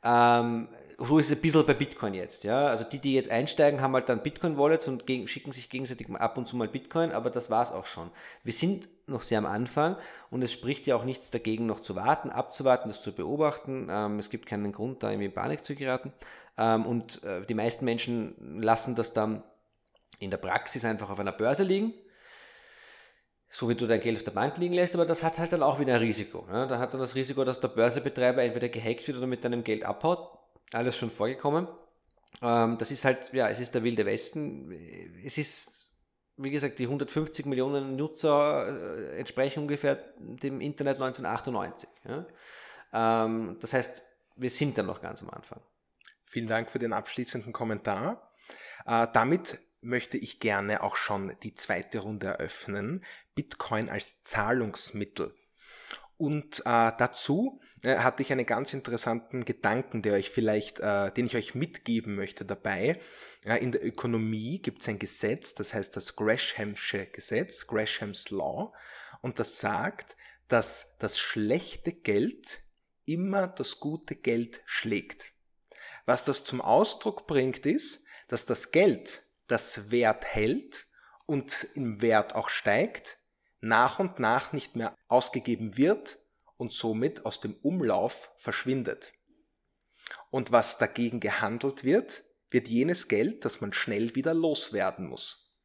Ähm, so ist es ein bisschen bei Bitcoin jetzt, ja. Also die, die jetzt einsteigen, haben halt dann Bitcoin-Wallets und schicken sich gegenseitig ab und zu mal Bitcoin, aber das war es auch schon. Wir sind noch sehr am Anfang und es spricht ja auch nichts dagegen, noch zu warten, abzuwarten, das zu beobachten. Ähm, es gibt keinen Grund, da irgendwie in Panik zu geraten. Ähm, und äh, die meisten Menschen lassen das dann in der Praxis einfach auf einer Börse liegen so wie du dein Geld auf der Bank liegen lässt, aber das hat halt dann auch wieder ein Risiko. Ne? Da hat dann das Risiko, dass der Börsebetreiber entweder gehackt wird oder mit deinem Geld abhaut alles schon vorgekommen. Ähm, das ist halt, ja, es ist der wilde Westen. Es ist, wie gesagt, die 150 Millionen Nutzer äh, entsprechen ungefähr dem Internet 1998. Ja? Ähm, das heißt, wir sind dann noch ganz am Anfang. Vielen Dank für den abschließenden Kommentar. Äh, damit möchte ich gerne auch schon die zweite Runde eröffnen. Bitcoin als Zahlungsmittel. Und äh, dazu äh, hatte ich einen ganz interessanten Gedanken, der euch vielleicht, äh, den ich euch mitgeben möchte dabei. In der Ökonomie gibt es ein Gesetz, das heißt das Greshamsche Gesetz, Gresham's Law, und das sagt, dass das schlechte Geld immer das gute Geld schlägt. Was das zum Ausdruck bringt, ist, dass das Geld, das Wert hält und im Wert auch steigt, nach und nach nicht mehr ausgegeben wird und somit aus dem Umlauf verschwindet. Und was dagegen gehandelt wird, wird jenes Geld, das man schnell wieder loswerden muss.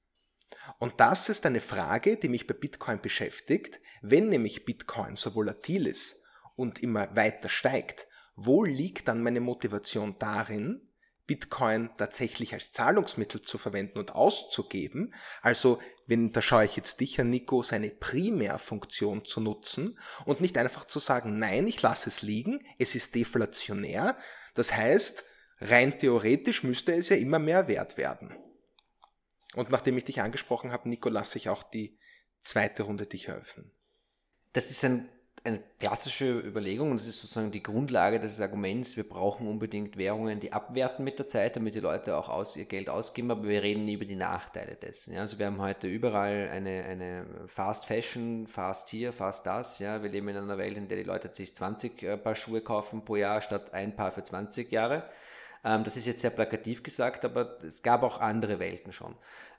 Und das ist eine Frage, die mich bei Bitcoin beschäftigt. Wenn nämlich Bitcoin so volatil ist und immer weiter steigt, wo liegt dann meine Motivation darin, Bitcoin tatsächlich als Zahlungsmittel zu verwenden und auszugeben. Also, wenn, da schaue ich jetzt dich an, Nico, seine Primärfunktion zu nutzen und nicht einfach zu sagen, nein, ich lasse es liegen, es ist deflationär. Das heißt, rein theoretisch müsste es ja immer mehr wert werden. Und nachdem ich dich angesprochen habe, Nico, lasse ich auch die zweite Runde dich eröffnen. Das ist ein eine klassische Überlegung und das ist sozusagen die Grundlage des Arguments, wir brauchen unbedingt Währungen, die abwerten mit der Zeit, damit die Leute auch aus, ihr Geld ausgeben, aber wir reden nie über die Nachteile dessen. Ja, also wir haben heute überall eine, eine Fast Fashion, Fast hier, Fast das. Ja, wir leben in einer Welt, in der die Leute sich 20 äh, Paar Schuhe kaufen pro Jahr statt ein Paar für 20 Jahre. Ähm, das ist jetzt sehr plakativ gesagt, aber es gab auch andere Welten schon.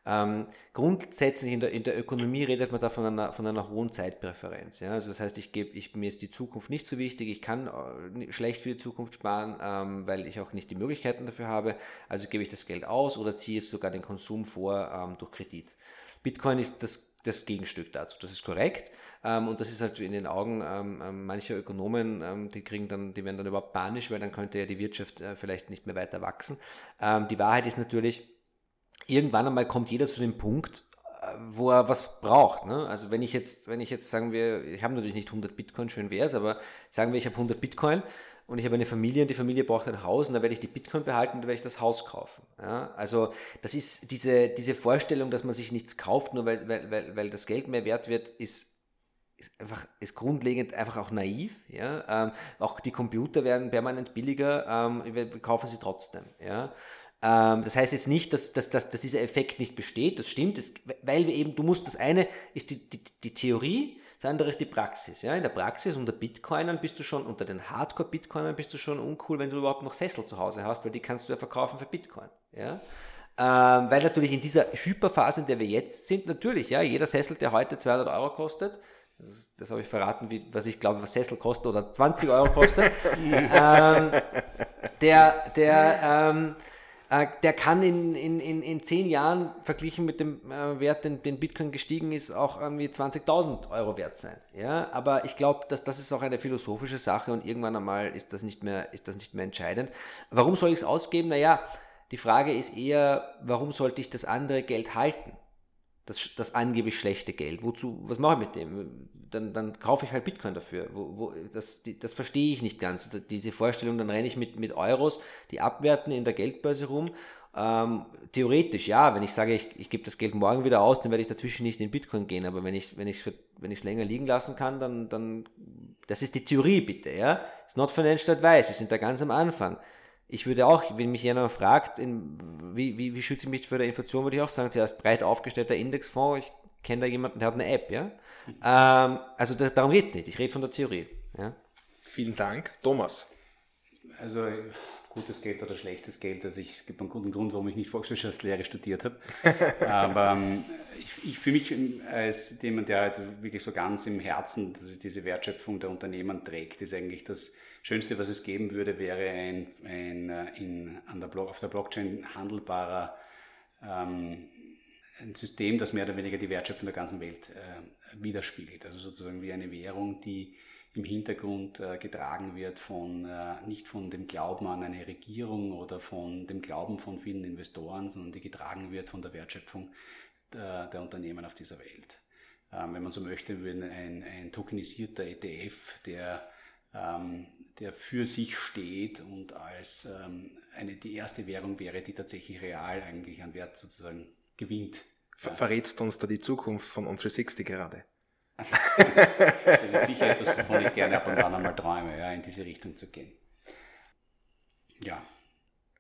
Ähm, grundsätzlich in der, in der Ökonomie redet man da von einer, von einer hohen Zeitpräferenz. Ja? Also das heißt, ich gebe, ich, mir ist die Zukunft nicht so wichtig, ich kann äh, schlecht für die Zukunft sparen, ähm, weil ich auch nicht die Möglichkeiten dafür habe. Also gebe ich das Geld aus oder ziehe es sogar den Konsum vor ähm, durch Kredit. Bitcoin ist das, das Gegenstück dazu. Das ist korrekt. Ähm, und das ist halt in den Augen ähm, ähm mancher Ökonomen, ähm, die kriegen dann, die werden dann überhaupt panisch, weil dann könnte ja die Wirtschaft äh, vielleicht nicht mehr weiter wachsen. Ähm, die Wahrheit ist natürlich, irgendwann einmal kommt jeder zu dem Punkt, äh, wo er was braucht. Ne? Also wenn ich jetzt, wenn ich jetzt sagen wir, ich habe natürlich nicht 100 Bitcoin, schön wäre es, aber sagen wir, ich habe 100 Bitcoin und ich habe eine Familie und die Familie braucht ein Haus und da werde ich die Bitcoin behalten und da werde ich das Haus kaufen. Ja? Also das ist diese, diese Vorstellung, dass man sich nichts kauft, nur weil, weil, weil, weil das Geld mehr wert wird, ist ist einfach ist grundlegend einfach auch naiv. Ja? Ähm, auch die Computer werden permanent billiger, ähm, wir kaufen sie trotzdem. Ja? Ähm, das heißt jetzt nicht, dass, dass, dass, dass dieser Effekt nicht besteht, das stimmt, das, weil wir eben, du musst, das eine ist die, die, die Theorie, das andere ist die Praxis. Ja? In der Praxis unter Bitcoinern bist du schon, unter den Hardcore-Bitcoinern bist du schon uncool, wenn du überhaupt noch Sessel zu Hause hast, weil die kannst du ja verkaufen für Bitcoin. Ja? Ähm, weil natürlich in dieser Hyperphase, in der wir jetzt sind, natürlich, ja, jeder Sessel, der heute 200 Euro kostet, das, das habe ich verraten, wie, was ich glaube, was Sessel kostet oder 20 Euro kostet, ähm, der, der, ähm, äh, der kann in, in, in, in zehn Jahren verglichen mit dem äh, Wert, den, den Bitcoin gestiegen ist, auch irgendwie 20.000 Euro wert sein. Ja, aber ich glaube, dass das ist auch eine philosophische Sache und irgendwann einmal ist das nicht mehr, ist das nicht mehr entscheidend. Warum soll ich es ausgeben? Naja, die Frage ist eher, warum sollte ich das andere Geld halten? Das, das angeblich schlechte Geld. Wozu, was mache ich mit dem? Dann, dann kaufe ich halt Bitcoin dafür. Wo, wo, das, die, das verstehe ich nicht ganz. Diese Vorstellung, dann renne ich mit, mit Euros, die abwerten in der Geldbörse rum. Ähm, theoretisch, ja, wenn ich sage, ich, ich gebe das Geld morgen wieder aus, dann werde ich dazwischen nicht in Bitcoin gehen. Aber wenn ich wenn ich wenn ich es länger liegen lassen kann, dann dann das ist die Theorie bitte, ja. It's not financial advice. Wir sind da ganz am Anfang ich würde auch, wenn mich jemand fragt, in, wie, wie, wie schütze ich mich vor der Inflation, würde ich auch sagen, zuerst breit aufgestellter Indexfonds, ich kenne da jemanden, der hat eine App, ja. Ähm, also das, darum geht es nicht, ich rede von der Theorie. Ja? Vielen Dank. Thomas. Also gutes Geld oder schlechtes Geld. Also ich, es gibt einen guten Grund, warum ich nicht Volkswirtschaftslehre studiert habe. Aber ähm, ich, ich für mich als jemand, der also wirklich so ganz im Herzen diese Wertschöpfung der Unternehmen trägt, ist eigentlich das Schönste, was es geben würde, wäre ein, ein äh, in, an der Block, auf der Blockchain handelbarer ähm, ein System, das mehr oder weniger die Wertschöpfung der ganzen Welt äh, widerspiegelt. Also sozusagen wie eine Währung, die im Hintergrund äh, getragen wird von äh, nicht von dem Glauben an eine Regierung oder von dem Glauben von vielen Investoren, sondern die getragen wird von der Wertschöpfung der, der Unternehmen auf dieser Welt. Ähm, wenn man so möchte, würde ein, ein tokenisierter ETF, der, ähm, der für sich steht und als ähm, eine, die erste Währung wäre, die tatsächlich real eigentlich an Wert sozusagen gewinnt. Ver verrätst uns da die Zukunft von On360 gerade? das ist sicher etwas, wovon ich gerne ab und an einmal träume, ja, in diese Richtung zu gehen. Ja.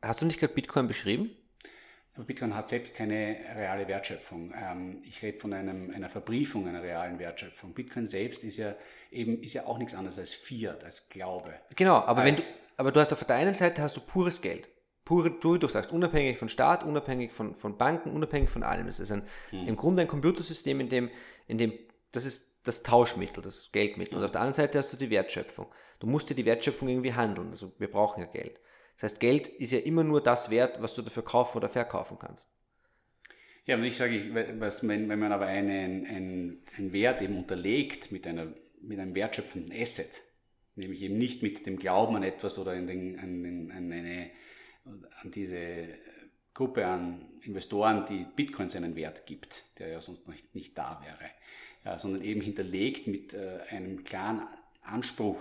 Hast du nicht gerade Bitcoin beschrieben? Aber Bitcoin hat selbst keine reale Wertschöpfung. Ähm, ich rede von einem, einer Verbriefung einer realen Wertschöpfung. Bitcoin selbst ist ja eben ist ja auch nichts anderes als Fiat, als Glaube. Genau, aber als, wenn du, aber du hast auf der einen Seite hast du pures Geld. Pure, du, du sagst, unabhängig von Staat, unabhängig von, von Banken, unabhängig von allem. Es ist ein, hm. im Grunde ein Computersystem, in dem, in dem das ist das Tauschmittel, das Geldmittel. Und auf der anderen Seite hast du die Wertschöpfung. Du musst dir die Wertschöpfung irgendwie handeln. Also wir brauchen ja Geld. Das heißt, Geld ist ja immer nur das wert, was du dafür kaufen oder verkaufen kannst. Ja, und ich sage, was, wenn, wenn man aber einen, einen, einen Wert eben unterlegt mit, einer, mit einem wertschöpfenden Asset, nämlich eben nicht mit dem Glauben an etwas oder an, den, an, an, eine, an diese Gruppe an Investoren, die Bitcoin seinen Wert gibt, der ja sonst nicht, nicht da wäre, ja, sondern eben hinterlegt mit äh, einem klaren Anspruch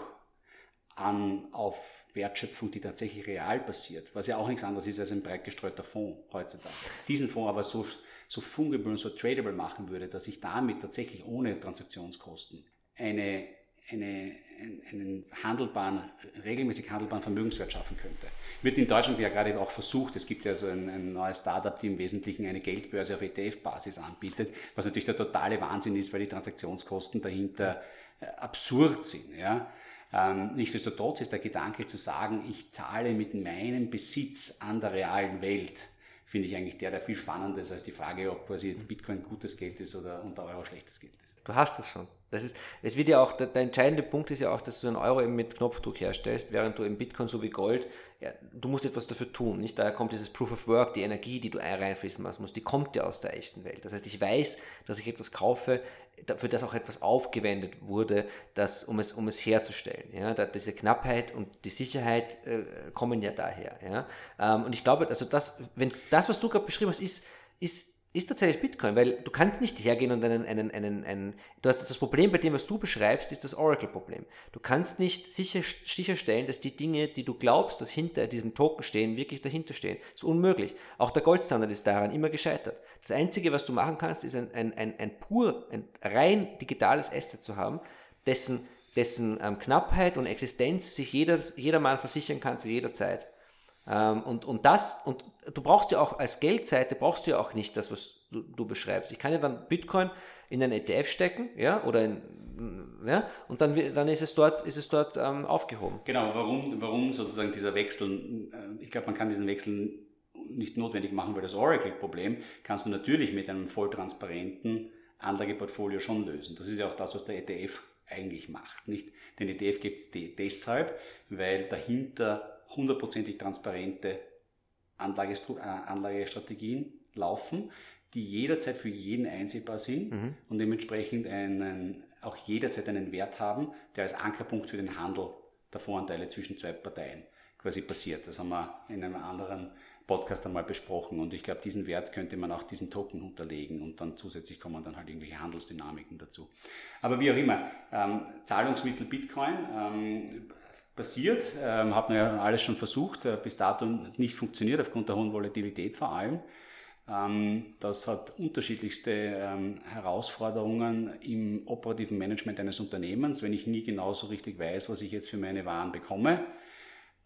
an, auf Wertschöpfung, die tatsächlich real passiert, was ja auch nichts anderes ist als ein breit gestreuter Fonds heutzutage. Diesen Fonds aber so, so fungible und so tradable machen würde, dass ich damit tatsächlich ohne Transaktionskosten eine, eine, einen handelbaren, regelmäßig handelbaren Vermögenswert schaffen könnte. Wird in Deutschland ja gerade auch versucht, es gibt ja so ein, ein neues Startup, die im Wesentlichen eine Geldbörse auf ETF-Basis anbietet, was natürlich der totale Wahnsinn ist, weil die Transaktionskosten dahinter äh, absurd sind. Ja? Ähm, nichtsdestotrotz ist der Gedanke zu sagen, ich zahle mit meinem Besitz an der realen Welt, finde ich eigentlich der, der viel spannender ist als die Frage, ob quasi jetzt Bitcoin gutes Geld ist oder unter Euro schlechtes Geld ist. Du hast es schon. Das ist, es wird ja auch, der, der, entscheidende Punkt ist ja auch, dass du einen Euro eben mit Knopfdruck herstellst, während du im Bitcoin so wie Gold, ja, du musst etwas dafür tun. Nicht? Daher kommt dieses Proof of Work, die Energie, die du reinfließen musst, die kommt ja aus der echten Welt. Das heißt, ich weiß, dass ich etwas kaufe, für das auch etwas aufgewendet wurde, das, um, es, um es herzustellen. Ja? Da, diese Knappheit und die Sicherheit äh, kommen ja daher. Ja? Ähm, und ich glaube, also das, wenn das, was du gerade beschrieben hast, ist, ist ist tatsächlich Bitcoin, weil du kannst nicht hergehen und einen, einen, einen, einen du hast das Problem bei dem, was du beschreibst, ist das Oracle-Problem. Du kannst nicht sicher, sicherstellen, dass die Dinge, die du glaubst, dass hinter diesem Token stehen, wirklich dahinter stehen. Das ist unmöglich. Auch der Goldstandard ist daran immer gescheitert. Das Einzige, was du machen kannst, ist ein, ein, ein, ein pur, ein rein digitales Asset zu haben, dessen, dessen ähm, Knappheit und Existenz sich jeder, jedermann versichern kann zu jeder Zeit. Ähm, und, und das, und du brauchst ja auch als Geldseite, brauchst du ja auch nicht das, was du, du beschreibst. Ich kann ja dann Bitcoin in einen ETF stecken, ja, oder in, ja, und dann, dann ist es dort, ist es dort ähm, aufgehoben. Genau, warum, warum sozusagen dieser Wechsel, äh, ich glaube, man kann diesen Wechsel nicht notwendig machen, weil das Oracle-Problem kannst du natürlich mit einem volltransparenten Anlageportfolio schon lösen. Das ist ja auch das, was der ETF eigentlich macht. Nicht? Den ETF gibt es deshalb, weil dahinter hundertprozentig transparente Anlagestrategien laufen, die jederzeit für jeden einsehbar sind mhm. und dementsprechend einen, auch jederzeit einen Wert haben, der als Ankerpunkt für den Handel der Voranteile zwischen zwei Parteien quasi passiert. Das haben wir in einem anderen Podcast einmal besprochen und ich glaube, diesen Wert könnte man auch diesen Token unterlegen und dann zusätzlich kommen dann halt irgendwelche Handelsdynamiken dazu. Aber wie auch immer, ähm, Zahlungsmittel Bitcoin, ähm, passiert. Ähm, hat man ja alles schon versucht, äh, bis dato nicht funktioniert, aufgrund der hohen Volatilität vor allem. Ähm, das hat unterschiedlichste ähm, Herausforderungen im operativen Management eines Unternehmens, wenn ich nie genau so richtig weiß, was ich jetzt für meine Waren bekomme.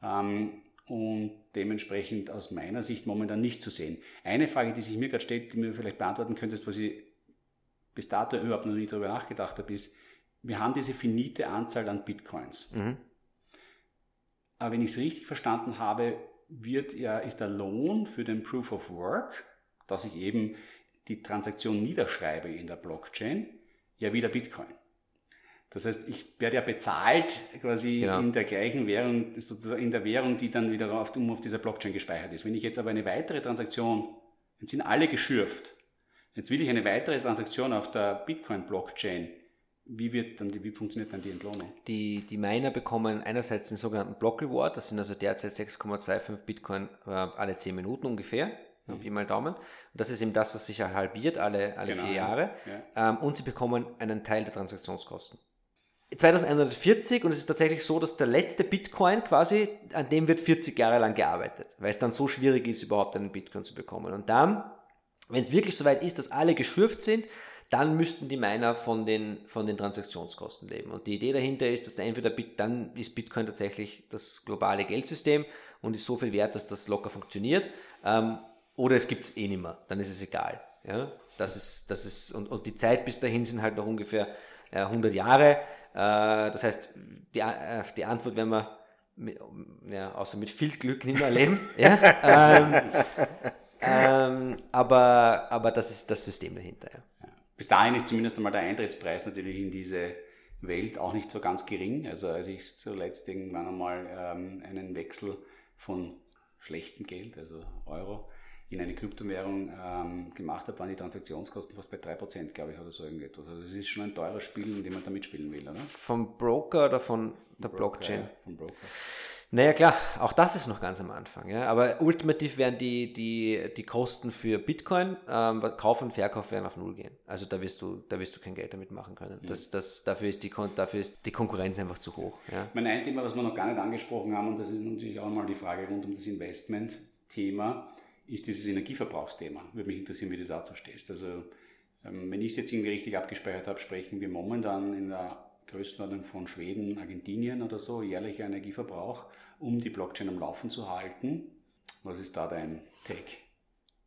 Ähm, und dementsprechend aus meiner Sicht momentan nicht zu sehen. Eine Frage, die sich mir gerade stellt, die mir vielleicht beantworten könntest, was ich bis dato überhaupt noch nie darüber nachgedacht habe, ist, wir haben diese finite Anzahl an Bitcoins. Mhm. Aber wenn ich es richtig verstanden habe, wird ja, ist der Lohn für den Proof of Work, dass ich eben die Transaktion niederschreibe in der Blockchain, ja wieder Bitcoin. Das heißt, ich werde ja bezahlt quasi genau. in der gleichen Währung, sozusagen in der Währung, die dann wieder auf, um auf dieser Blockchain gespeichert ist. Wenn ich jetzt aber eine weitere Transaktion, jetzt sind alle geschürft, jetzt will ich eine weitere Transaktion auf der Bitcoin-Blockchain, wie, wird dann die, wie funktioniert dann die Entlohnung? Die, die Miner bekommen einerseits den sogenannten Block Reward, das sind also derzeit 6,25 Bitcoin äh, alle 10 Minuten ungefähr. Mhm. Pi mal Daumen. Und das ist eben das, was sich ja halbiert alle, alle genau, vier Jahre. Ja. Ähm, und sie bekommen einen Teil der Transaktionskosten. 2140 und es ist tatsächlich so, dass der letzte Bitcoin quasi, an dem wird 40 Jahre lang gearbeitet, weil es dann so schwierig ist, überhaupt einen Bitcoin zu bekommen. Und dann, wenn es wirklich soweit ist, dass alle geschürft sind, dann müssten die Miner von den, von den Transaktionskosten leben. Und die Idee dahinter ist, dass entweder Bit, dann ist Bitcoin tatsächlich das globale Geldsystem und ist so viel wert, dass das locker funktioniert. Ähm, oder es gibt es eh nicht mehr, dann ist es egal. Ja? Das ist, das ist, und, und die Zeit bis dahin sind halt noch ungefähr äh, 100 Jahre. Äh, das heißt, die, äh, die Antwort werden wir, mit, ja, außer mit viel Glück nicht mehr erleben. ja? ähm, ähm, aber, aber das ist das System dahinter. Ja. Bis dahin ist zumindest einmal der Eintrittspreis natürlich in diese Welt auch nicht so ganz gering. Also als ich zuletzt irgendwann einmal ähm, einen Wechsel von schlechtem Geld, also Euro, in eine Kryptowährung ähm, gemacht habe, waren die Transaktionskosten fast bei 3%, glaube ich, oder so irgendetwas. Also es ist schon ein teures Spiel, in dem man da mitspielen will, oder? Vom Broker oder von der Broker, Blockchain? Ja, vom Broker. Naja, klar, auch das ist noch ganz am Anfang. Ja. Aber ultimativ werden die, die, die Kosten für Bitcoin, ähm, Kauf und Verkauf werden auf Null gehen. Also da wirst du, da wirst du kein Geld damit machen können. Das, das, dafür, ist die, dafür ist die Konkurrenz einfach zu hoch. Ja. Mein ein Thema, was wir noch gar nicht angesprochen haben, und das ist natürlich auch mal die Frage rund um das Investment-Thema ist dieses Energieverbrauchsthema. Würde mich interessieren, wie du dazu stehst. Also ähm, wenn ich es jetzt irgendwie richtig abgespeichert habe, sprechen wir momentan in der Größenordnung von Schweden, Argentinien oder so, jährlicher Energieverbrauch, um die Blockchain am Laufen zu halten. Was ist da dein Take?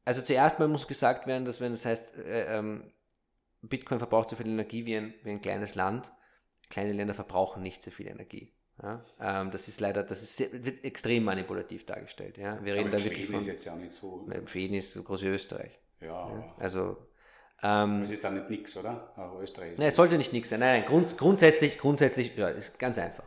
Also zuerst mal muss gesagt werden, dass wenn das heißt, äh, ähm, Bitcoin verbraucht so viel Energie wie ein, wie ein kleines Land, kleine Länder verbrauchen nicht so viel Energie. Ja, ähm, das ist leider, das ist sehr, wird extrem manipulativ dargestellt. Ja. Wir reden da wirklich von. Schweden ist jetzt ja nicht so. Schweden ist so groß wie Österreich. Ja. ja. Also. Ähm, ist jetzt auch nicht nix, oder? Aber Österreich. Nein, es sollte nicht nix sein. Nein, nein grund, grundsätzlich, grundsätzlich, ja, ist ganz einfach.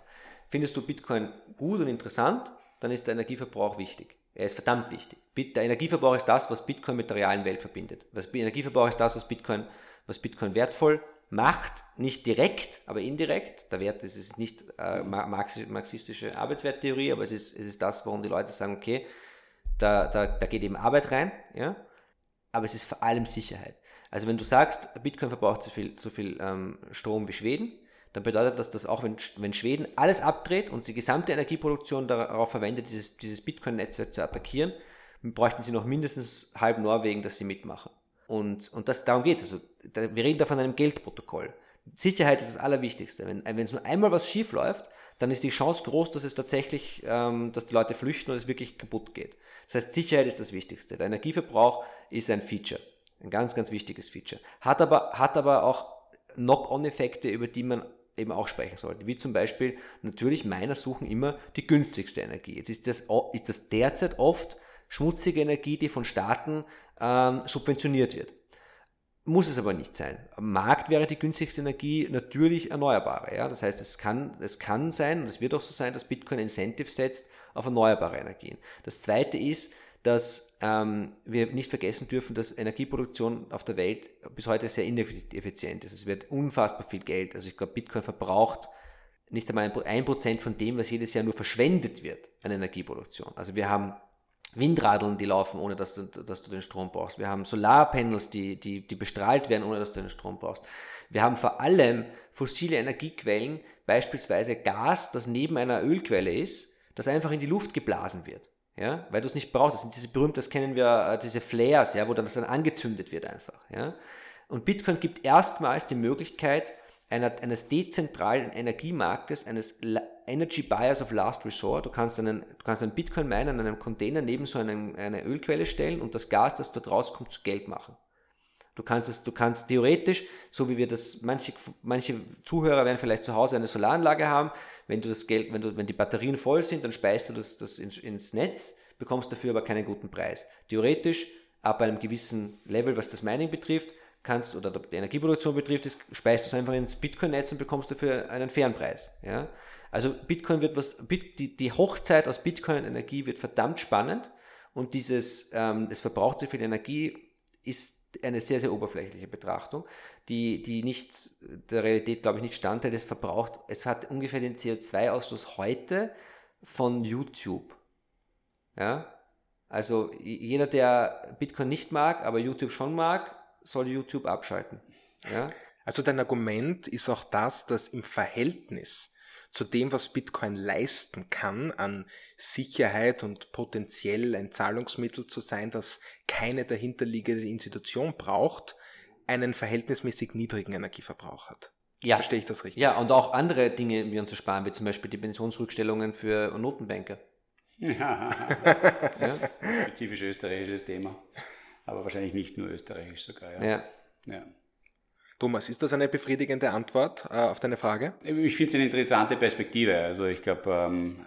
Findest du Bitcoin gut und interessant, dann ist der Energieverbrauch wichtig. Er ist verdammt wichtig. Der Energieverbrauch ist das, was Bitcoin mit der realen Welt verbindet. Was Energieverbrauch ist das, was Bitcoin, was Bitcoin wertvoll macht, nicht direkt, aber indirekt. Der Wert ist es nicht äh, marxistische Arbeitswerttheorie, aber es ist, es ist das, warum die Leute sagen, okay, da, da, da geht eben Arbeit rein, ja, aber es ist vor allem Sicherheit. Also wenn du sagst, Bitcoin verbraucht so viel, so viel ähm, Strom wie Schweden, dann bedeutet das, dass auch wenn, wenn Schweden alles abdreht und die gesamte Energieproduktion darauf verwendet, dieses, dieses Bitcoin-Netzwerk zu attackieren, bräuchten sie noch mindestens halb Norwegen, dass sie mitmachen. Und, und das, darum geht es. Also, da, wir reden da von einem Geldprotokoll. Sicherheit ist das Allerwichtigste. Wenn, wenn es nur einmal was schief läuft, dann ist die Chance groß, dass es tatsächlich, ähm, dass die Leute flüchten und es wirklich kaputt geht. Das heißt, Sicherheit ist das Wichtigste. Der Energieverbrauch ist ein Feature. Ein ganz, ganz wichtiges Feature. Hat aber, hat aber auch Knock-on-Effekte, über die man eben auch sprechen sollte. Wie zum Beispiel, natürlich, meiner suchen immer die günstigste Energie. Jetzt ist das, ist das derzeit oft schmutzige Energie, die von Staaten ähm, subventioniert wird. Muss es aber nicht sein. Am Markt wäre die günstigste Energie natürlich erneuerbare. Ja? Das heißt, es kann, es kann sein und es wird auch so sein, dass Bitcoin Incentive setzt auf erneuerbare Energien. Das zweite ist, dass ähm, wir nicht vergessen dürfen, dass Energieproduktion auf der Welt bis heute sehr ineffizient ist. Es wird unfassbar viel Geld. Also ich glaube, Bitcoin verbraucht nicht einmal ein Prozent von dem, was jedes Jahr nur verschwendet wird an Energieproduktion. Also wir haben Windradeln, die laufen, ohne dass du, dass du den Strom brauchst. Wir haben Solarpanels, die, die, die bestrahlt werden, ohne dass du den Strom brauchst. Wir haben vor allem fossile Energiequellen, beispielsweise Gas, das neben einer Ölquelle ist, das einfach in die Luft geblasen wird. Ja, weil du es nicht brauchst. Das sind diese berühmten, das kennen wir, äh, diese Flares, ja, wo das dann angezündet wird einfach. Ja. Und Bitcoin gibt erstmals die Möglichkeit einer, eines dezentralen Energiemarktes, eines Energy Buyers of Last Resort. Du kannst einen, du kannst einen Bitcoin minen an einem Container neben so einen, eine Ölquelle stellen und das Gas, das dort rauskommt, zu Geld machen. Du kannst es, du kannst theoretisch, so wie wir das, manche, manche Zuhörer werden vielleicht zu Hause eine Solaranlage haben, wenn du das Geld, wenn du, wenn die Batterien voll sind, dann speist du das, das ins, ins Netz, bekommst dafür aber keinen guten Preis. Theoretisch, ab einem gewissen Level, was das Mining betrifft, kannst oder die Energieproduktion betrifft, ist, speist du es einfach ins Bitcoin-Netz und bekommst dafür einen fairen Preis. Ja? Also Bitcoin wird was, die, Hochzeit aus Bitcoin-Energie wird verdammt spannend und dieses, ähm, es verbraucht so viel Energie, ist eine sehr, sehr oberflächliche Betrachtung, die, die nicht der Realität, glaube ich, nicht standhält. Es verbraucht, es hat ungefähr den CO2-Ausstoß heute von YouTube. Ja? Also jeder, der Bitcoin nicht mag, aber YouTube schon mag, soll YouTube abschalten. Ja? Also dein Argument ist auch das, dass im Verhältnis zu dem, was Bitcoin leisten kann, an Sicherheit und potenziell ein Zahlungsmittel zu sein, das keine dahinterliegende Institution braucht, einen verhältnismäßig niedrigen Energieverbrauch hat. Ja. Verstehe ich das richtig? Ja, und auch andere Dinge wir uns sparen, wie zum Beispiel die Pensionsrückstellungen für Notenbanker. Ja. ja. Spezifisch österreichisches Thema. Aber wahrscheinlich nicht nur österreichisch sogar. Ja. ja. ja. Thomas, ist das eine befriedigende Antwort äh, auf deine Frage? Ich finde es eine interessante Perspektive. Also ich glaube, ähm,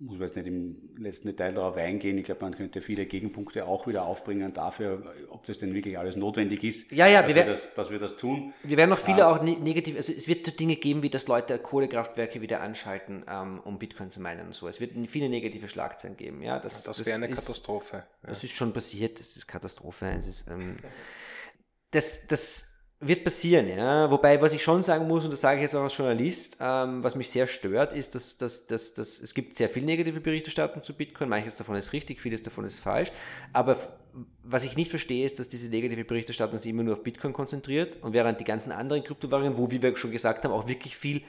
muss man jetzt nicht im letzten Detail darauf eingehen. Ich glaube, man könnte viele Gegenpunkte auch wieder aufbringen dafür, ob das denn wirklich alles notwendig ist, ja, ja, dass, wir, wir das, dass wir das tun. Wir werden noch viele ja. auch ne negativ, also es wird so Dinge geben, wie dass Leute Kohlekraftwerke wieder anschalten, ähm, um Bitcoin zu meinen und so. Es wird viele negative Schlagzeilen geben. Ja, das, das, das wäre eine ist, Katastrophe. Ja. Das ist schon passiert, das ist Katastrophe. Es ist, ähm, das, das wird passieren, ja. Wobei, was ich schon sagen muss, und das sage ich jetzt auch als Journalist, ähm, was mich sehr stört, ist, dass, dass, dass, dass es gibt sehr viel negative Berichterstattung zu Bitcoin. Manches davon ist richtig, vieles davon ist falsch. Aber was ich nicht verstehe, ist, dass diese negative Berichterstattung sich immer nur auf Bitcoin konzentriert und während die ganzen anderen Kryptowährungen, wo, wie wir schon gesagt haben, auch wirklich viel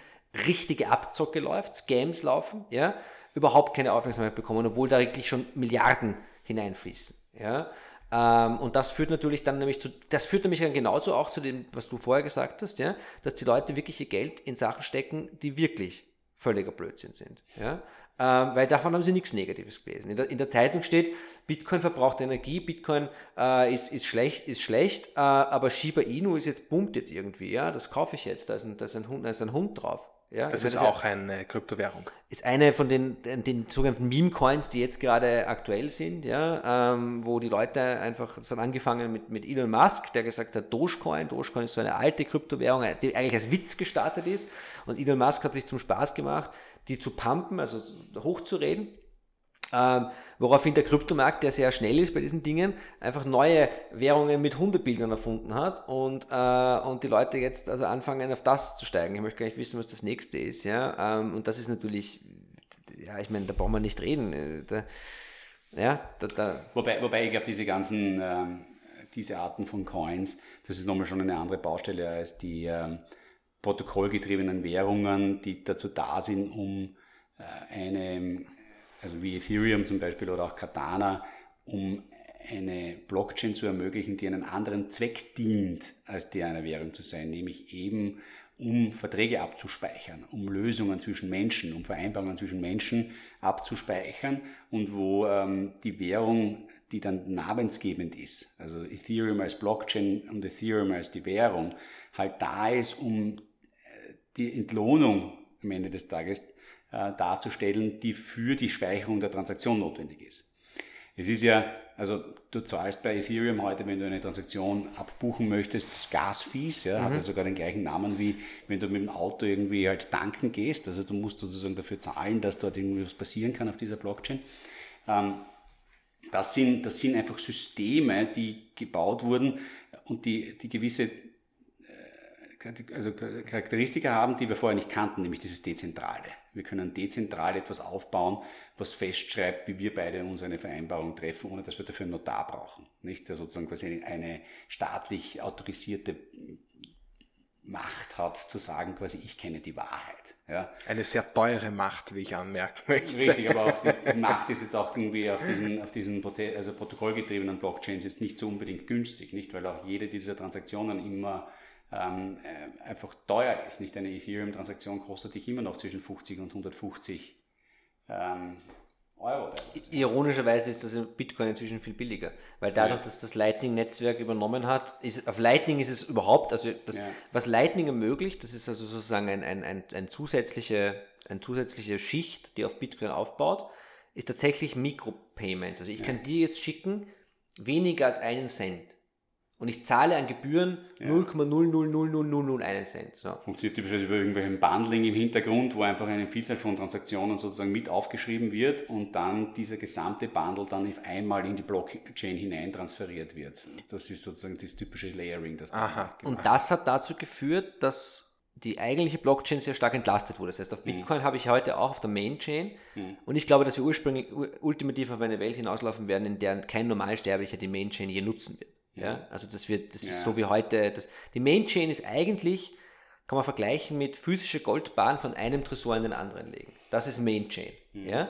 richtige Abzocke läuft, Scams laufen, ja, überhaupt keine Aufmerksamkeit bekommen, obwohl da wirklich schon Milliarden hineinfließen, ja. Ähm, und das führt natürlich dann nämlich zu, das führt nämlich dann genauso auch zu dem, was du vorher gesagt hast, ja, dass die Leute wirklich ihr Geld in Sachen stecken, die wirklich völliger Blödsinn sind. Ja? Ähm, weil davon haben sie nichts Negatives gelesen. In der, in der Zeitung steht, Bitcoin verbraucht Energie, Bitcoin äh, ist, ist schlecht, ist schlecht, äh, aber Shiba Inu ist jetzt boomt jetzt irgendwie, ja, das kaufe ich jetzt, da ist ein, da ist ein, Hund, da ist ein Hund drauf. Ja, das ist auch eine Kryptowährung. Ist eine von den, den sogenannten Meme-Coins, die jetzt gerade aktuell sind, ja, ähm, wo die Leute einfach, das hat angefangen mit, mit Elon Musk, der gesagt hat, Dogecoin, Dogecoin ist so eine alte Kryptowährung, die eigentlich als Witz gestartet ist und Elon Musk hat sich zum Spaß gemacht, die zu pumpen, also hochzureden ähm, woraufhin der Kryptomarkt, der sehr schnell ist bei diesen Dingen, einfach neue Währungen mit Hundebildern erfunden hat und, äh, und die Leute jetzt also anfangen auf das zu steigen. Ich möchte gar nicht wissen, was das nächste ist. Ja? Ähm, und das ist natürlich, ja, ich meine, da brauchen wir nicht reden. Äh, da, ja, da, da. Wobei, wobei ich glaube, diese ganzen, ähm, diese Arten von Coins, das ist nochmal schon eine andere Baustelle als die ähm, protokollgetriebenen Währungen, die dazu da sind, um äh, eine also wie Ethereum zum Beispiel oder auch Cardano, um eine Blockchain zu ermöglichen, die einen anderen Zweck dient, als die einer Währung zu sein, nämlich eben um Verträge abzuspeichern, um Lösungen zwischen Menschen, um Vereinbarungen zwischen Menschen abzuspeichern und wo ähm, die Währung, die dann namensgebend ist, also Ethereum als Blockchain und Ethereum als die Währung, halt da ist, um äh, die Entlohnung am Ende des Tages äh, darzustellen, die für die Speicherung der Transaktion notwendig ist. Es ist ja, also du zahlst bei Ethereum heute, wenn du eine Transaktion abbuchen möchtest, Gasfees, ja, mhm. hat ja sogar den gleichen Namen wie wenn du mit dem Auto irgendwie halt tanken gehst. Also du musst sozusagen dafür zahlen, dass dort irgendwie was passieren kann auf dieser Blockchain. Ähm, das sind, das sind einfach Systeme, die gebaut wurden und die, die gewisse also Charakteristika haben, die wir vorher nicht kannten, nämlich dieses Dezentrale. Wir können dezentral etwas aufbauen, was festschreibt, wie wir beide uns eine Vereinbarung treffen, ohne dass wir dafür einen Notar brauchen. Nicht? Der sozusagen quasi eine staatlich autorisierte Macht hat, zu sagen, quasi, ich kenne die Wahrheit. Ja. Eine sehr teure Macht, wie ich anmerken möchte. Richtig, aber auch die, Macht ist jetzt auch irgendwie auf diesen, auf diesen also protokollgetriebenen Blockchains ist nicht so unbedingt günstig, nicht? Weil auch jede dieser Transaktionen immer ähm, äh, einfach teuer ist. Nicht eine Ethereum-Transaktion kostet dich immer noch zwischen 50 und 150 ähm, Euro. Ironischerweise ist das in Bitcoin inzwischen viel billiger, weil dadurch, ja. dass das Lightning-Netzwerk übernommen hat, ist, auf Lightning ist es überhaupt, also das, ja. was Lightning ermöglicht, das ist also sozusagen ein, ein, ein, ein, zusätzliche, eine zusätzliche Schicht, die auf Bitcoin aufbaut, ist tatsächlich Mikropayments. Also ich kann dir jetzt schicken weniger als einen Cent. Und ich zahle an Gebühren ja. 0,0000001 Cent. So. Funktioniert typischerweise über irgendwelchen Bundling im Hintergrund, wo einfach eine Vielzahl von Transaktionen sozusagen mit aufgeschrieben wird und dann dieser gesamte Bundle dann einmal in die Blockchain hinein transferiert wird. Das ist sozusagen das typische Layering, das da Aha. Und das hat dazu geführt, dass die eigentliche Blockchain sehr stark entlastet wurde. Das heißt, auf mhm. Bitcoin mhm. habe ich heute auch auf der Mainchain mhm. und ich glaube, dass wir ursprünglich ultimativ auf eine Welt hinauslaufen werden, in der kein Normalsterblicher die Mainchain je nutzen wird. Ja, also das wird, das ja. ist so wie heute. Das, die Mainchain ist eigentlich, kann man vergleichen mit physische Goldbahn von einem Tresor in den anderen legen. Das ist Mainchain. Mhm. Ja.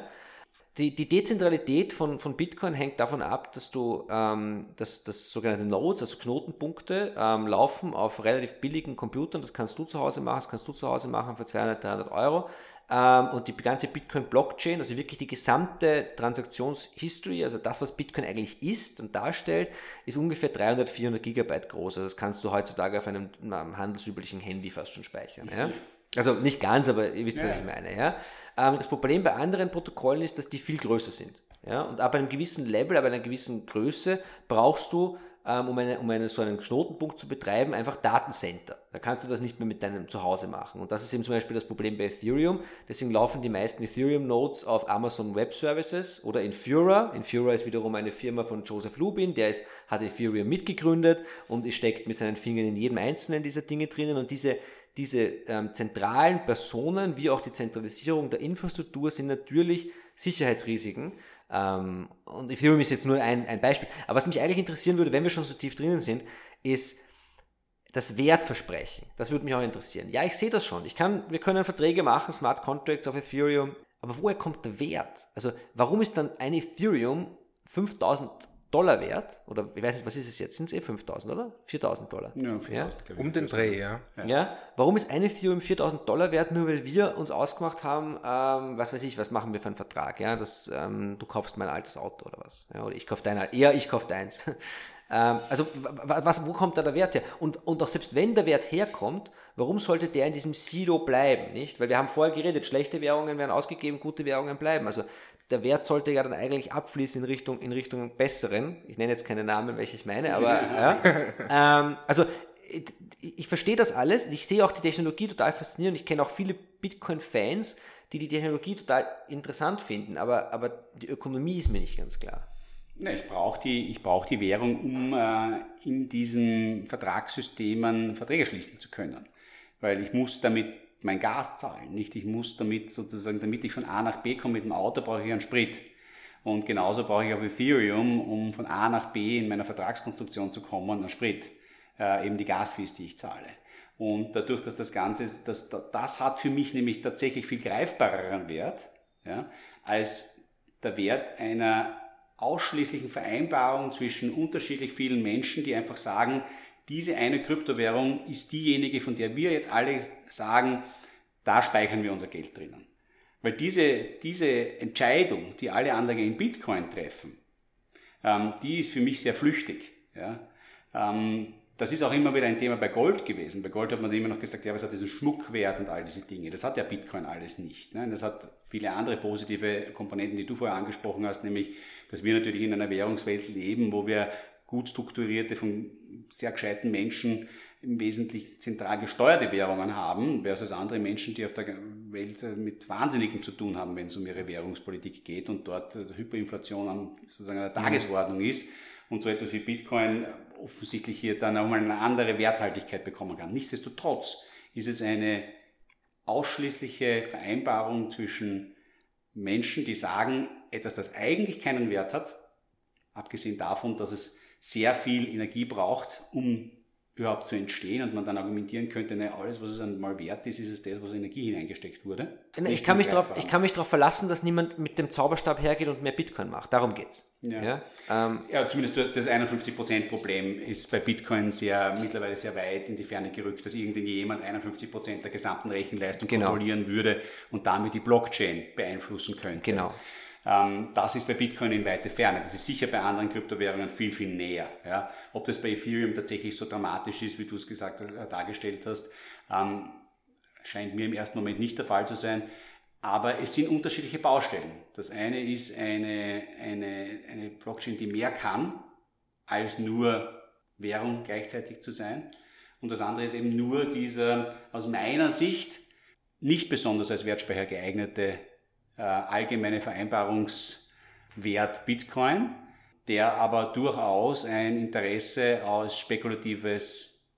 Die, die Dezentralität von, von Bitcoin hängt davon ab, dass du ähm, dass, dass sogenannte Nodes, also Knotenpunkte, ähm, laufen auf relativ billigen Computern. Das kannst du zu Hause machen, das kannst du zu Hause machen für 200, 300 Euro. Ähm, und die ganze Bitcoin-Blockchain, also wirklich die gesamte Transaktionshistory, also das, was Bitcoin eigentlich ist und darstellt, ist ungefähr 300, 400 Gigabyte groß. Also das kannst du heutzutage auf einem, einem handelsüblichen Handy fast schon speichern. Ja? Also nicht ganz, aber ihr wisst, ja. was ich meine. Ja? Ähm, das Problem bei anderen Protokollen ist, dass die viel größer sind. Ja? Und ab einem gewissen Level, ab einer gewissen Größe brauchst du um, eine, um eine, so einen Knotenpunkt zu betreiben, einfach Datencenter. Da kannst du das nicht mehr mit deinem Zuhause machen. Und das ist eben zum Beispiel das Problem bei Ethereum. Deswegen laufen die meisten Ethereum-Nodes auf Amazon Web Services oder in Fura. In Fura ist wiederum eine Firma von Joseph Lubin, der ist, hat Ethereum mitgegründet und steckt mit seinen Fingern in jedem einzelnen dieser Dinge drinnen. Und diese diese ähm, zentralen Personen wie auch die Zentralisierung der Infrastruktur sind natürlich Sicherheitsrisiken, ähm, und Ethereum ist jetzt nur ein, ein Beispiel. Aber was mich eigentlich interessieren würde, wenn wir schon so tief drinnen sind, ist das Wertversprechen. Das würde mich auch interessieren. Ja, ich sehe das schon. Ich kann, wir können Verträge machen, Smart Contracts auf Ethereum. Aber woher kommt der Wert? Also, warum ist dann ein Ethereum 5000 Dollar wert, oder ich weiß nicht, was ist es jetzt? Sind es eh 5000, oder? 4000 Dollar. Ja, 4000, ja? Um den Dreh, ja. ja. ja. Warum ist ein Ethereum 4000 Dollar wert? Nur weil wir uns ausgemacht haben, ähm, was weiß ich, was machen wir für einen Vertrag? Ja, das, ähm, du kaufst mein altes Auto oder was? Ja, oder ich kaufe dein, eher ich kaufe deins. ähm, also, was, wo kommt da der Wert her? Und, und auch selbst wenn der Wert herkommt, warum sollte der in diesem Silo bleiben, nicht? Weil wir haben vorher geredet, schlechte Währungen werden ausgegeben, gute Währungen bleiben. Also, der Wert sollte ja dann eigentlich abfließen in Richtung, in Richtung besseren. Ich nenne jetzt keine Namen, welche ich meine, aber ja. ähm, also ich, ich verstehe das alles. Ich sehe auch die Technologie total faszinierend. Ich kenne auch viele Bitcoin-Fans, die die Technologie total interessant finden, aber, aber die Ökonomie ist mir nicht ganz klar. Ja, ich brauche die, brauch die Währung, um äh, in diesen Vertragssystemen Verträge schließen zu können. Weil ich muss damit mein Gas zahlen. Nicht, ich muss damit sozusagen, damit ich von A nach B komme mit dem Auto, brauche ich einen Sprit. Und genauso brauche ich auf Ethereum, um von A nach B in meiner Vertragskonstruktion zu kommen, einen Sprit. Äh, eben die Gasfees, die ich zahle. Und dadurch, dass das Ganze, das, das hat für mich nämlich tatsächlich viel greifbareren Wert, ja, als der Wert einer ausschließlichen Vereinbarung zwischen unterschiedlich vielen Menschen, die einfach sagen, diese eine Kryptowährung ist diejenige, von der wir jetzt alle sagen, da speichern wir unser Geld drinnen. Weil diese, diese Entscheidung, die alle anderen in Bitcoin treffen, ähm, die ist für mich sehr flüchtig. Ja? Ähm, das ist auch immer wieder ein Thema bei Gold gewesen. Bei Gold hat man immer noch gesagt, ja, was hat diesen Schmuckwert und all diese Dinge. Das hat ja Bitcoin alles nicht. Ne? Das hat viele andere positive Komponenten, die du vorher angesprochen hast, nämlich, dass wir natürlich in einer Währungswelt leben, wo wir gut strukturierte, von sehr gescheiten Menschen im Wesentlichen zentral gesteuerte Währungen haben, versus andere Menschen, die auf der Welt mit Wahnsinnigen zu tun haben, wenn es um ihre Währungspolitik geht und dort Hyperinflation an sozusagen an der Tagesordnung ist und so etwas wie Bitcoin offensichtlich hier dann auch mal eine andere Werthaltigkeit bekommen kann. Nichtsdestotrotz ist es eine ausschließliche Vereinbarung zwischen Menschen, die sagen, etwas, das eigentlich keinen Wert hat, abgesehen davon, dass es sehr viel Energie braucht, um überhaupt zu entstehen und man dann argumentieren könnte, ne, alles, was es einmal wert ist, ist es das, was Energie hineingesteckt wurde. Ich kann, mich darauf, ich kann mich darauf verlassen, dass niemand mit dem Zauberstab hergeht und mehr Bitcoin macht. Darum geht's. Ja, ja, ähm, ja zumindest das 51%-Problem ist bei Bitcoin sehr, mittlerweile sehr weit in die Ferne gerückt, dass irgendjemand 51% der gesamten Rechenleistung genau. kontrollieren würde und damit die Blockchain beeinflussen könnte. Genau. Ähm, das ist bei Bitcoin in weite Ferne. Das ist sicher bei anderen Kryptowährungen viel, viel näher. Ja. Ob das bei Ethereum tatsächlich so dramatisch ist, wie du es gesagt, äh, dargestellt hast, ähm, scheint mir im ersten Moment nicht der Fall zu sein. Aber es sind unterschiedliche Baustellen. Das eine ist eine, eine, eine Blockchain, die mehr kann, als nur Währung gleichzeitig zu sein. Und das andere ist eben nur dieser aus meiner Sicht nicht besonders als Wertspeicher geeignete äh, allgemeine Vereinbarungswert Bitcoin, der aber durchaus ein Interesse als spekulatives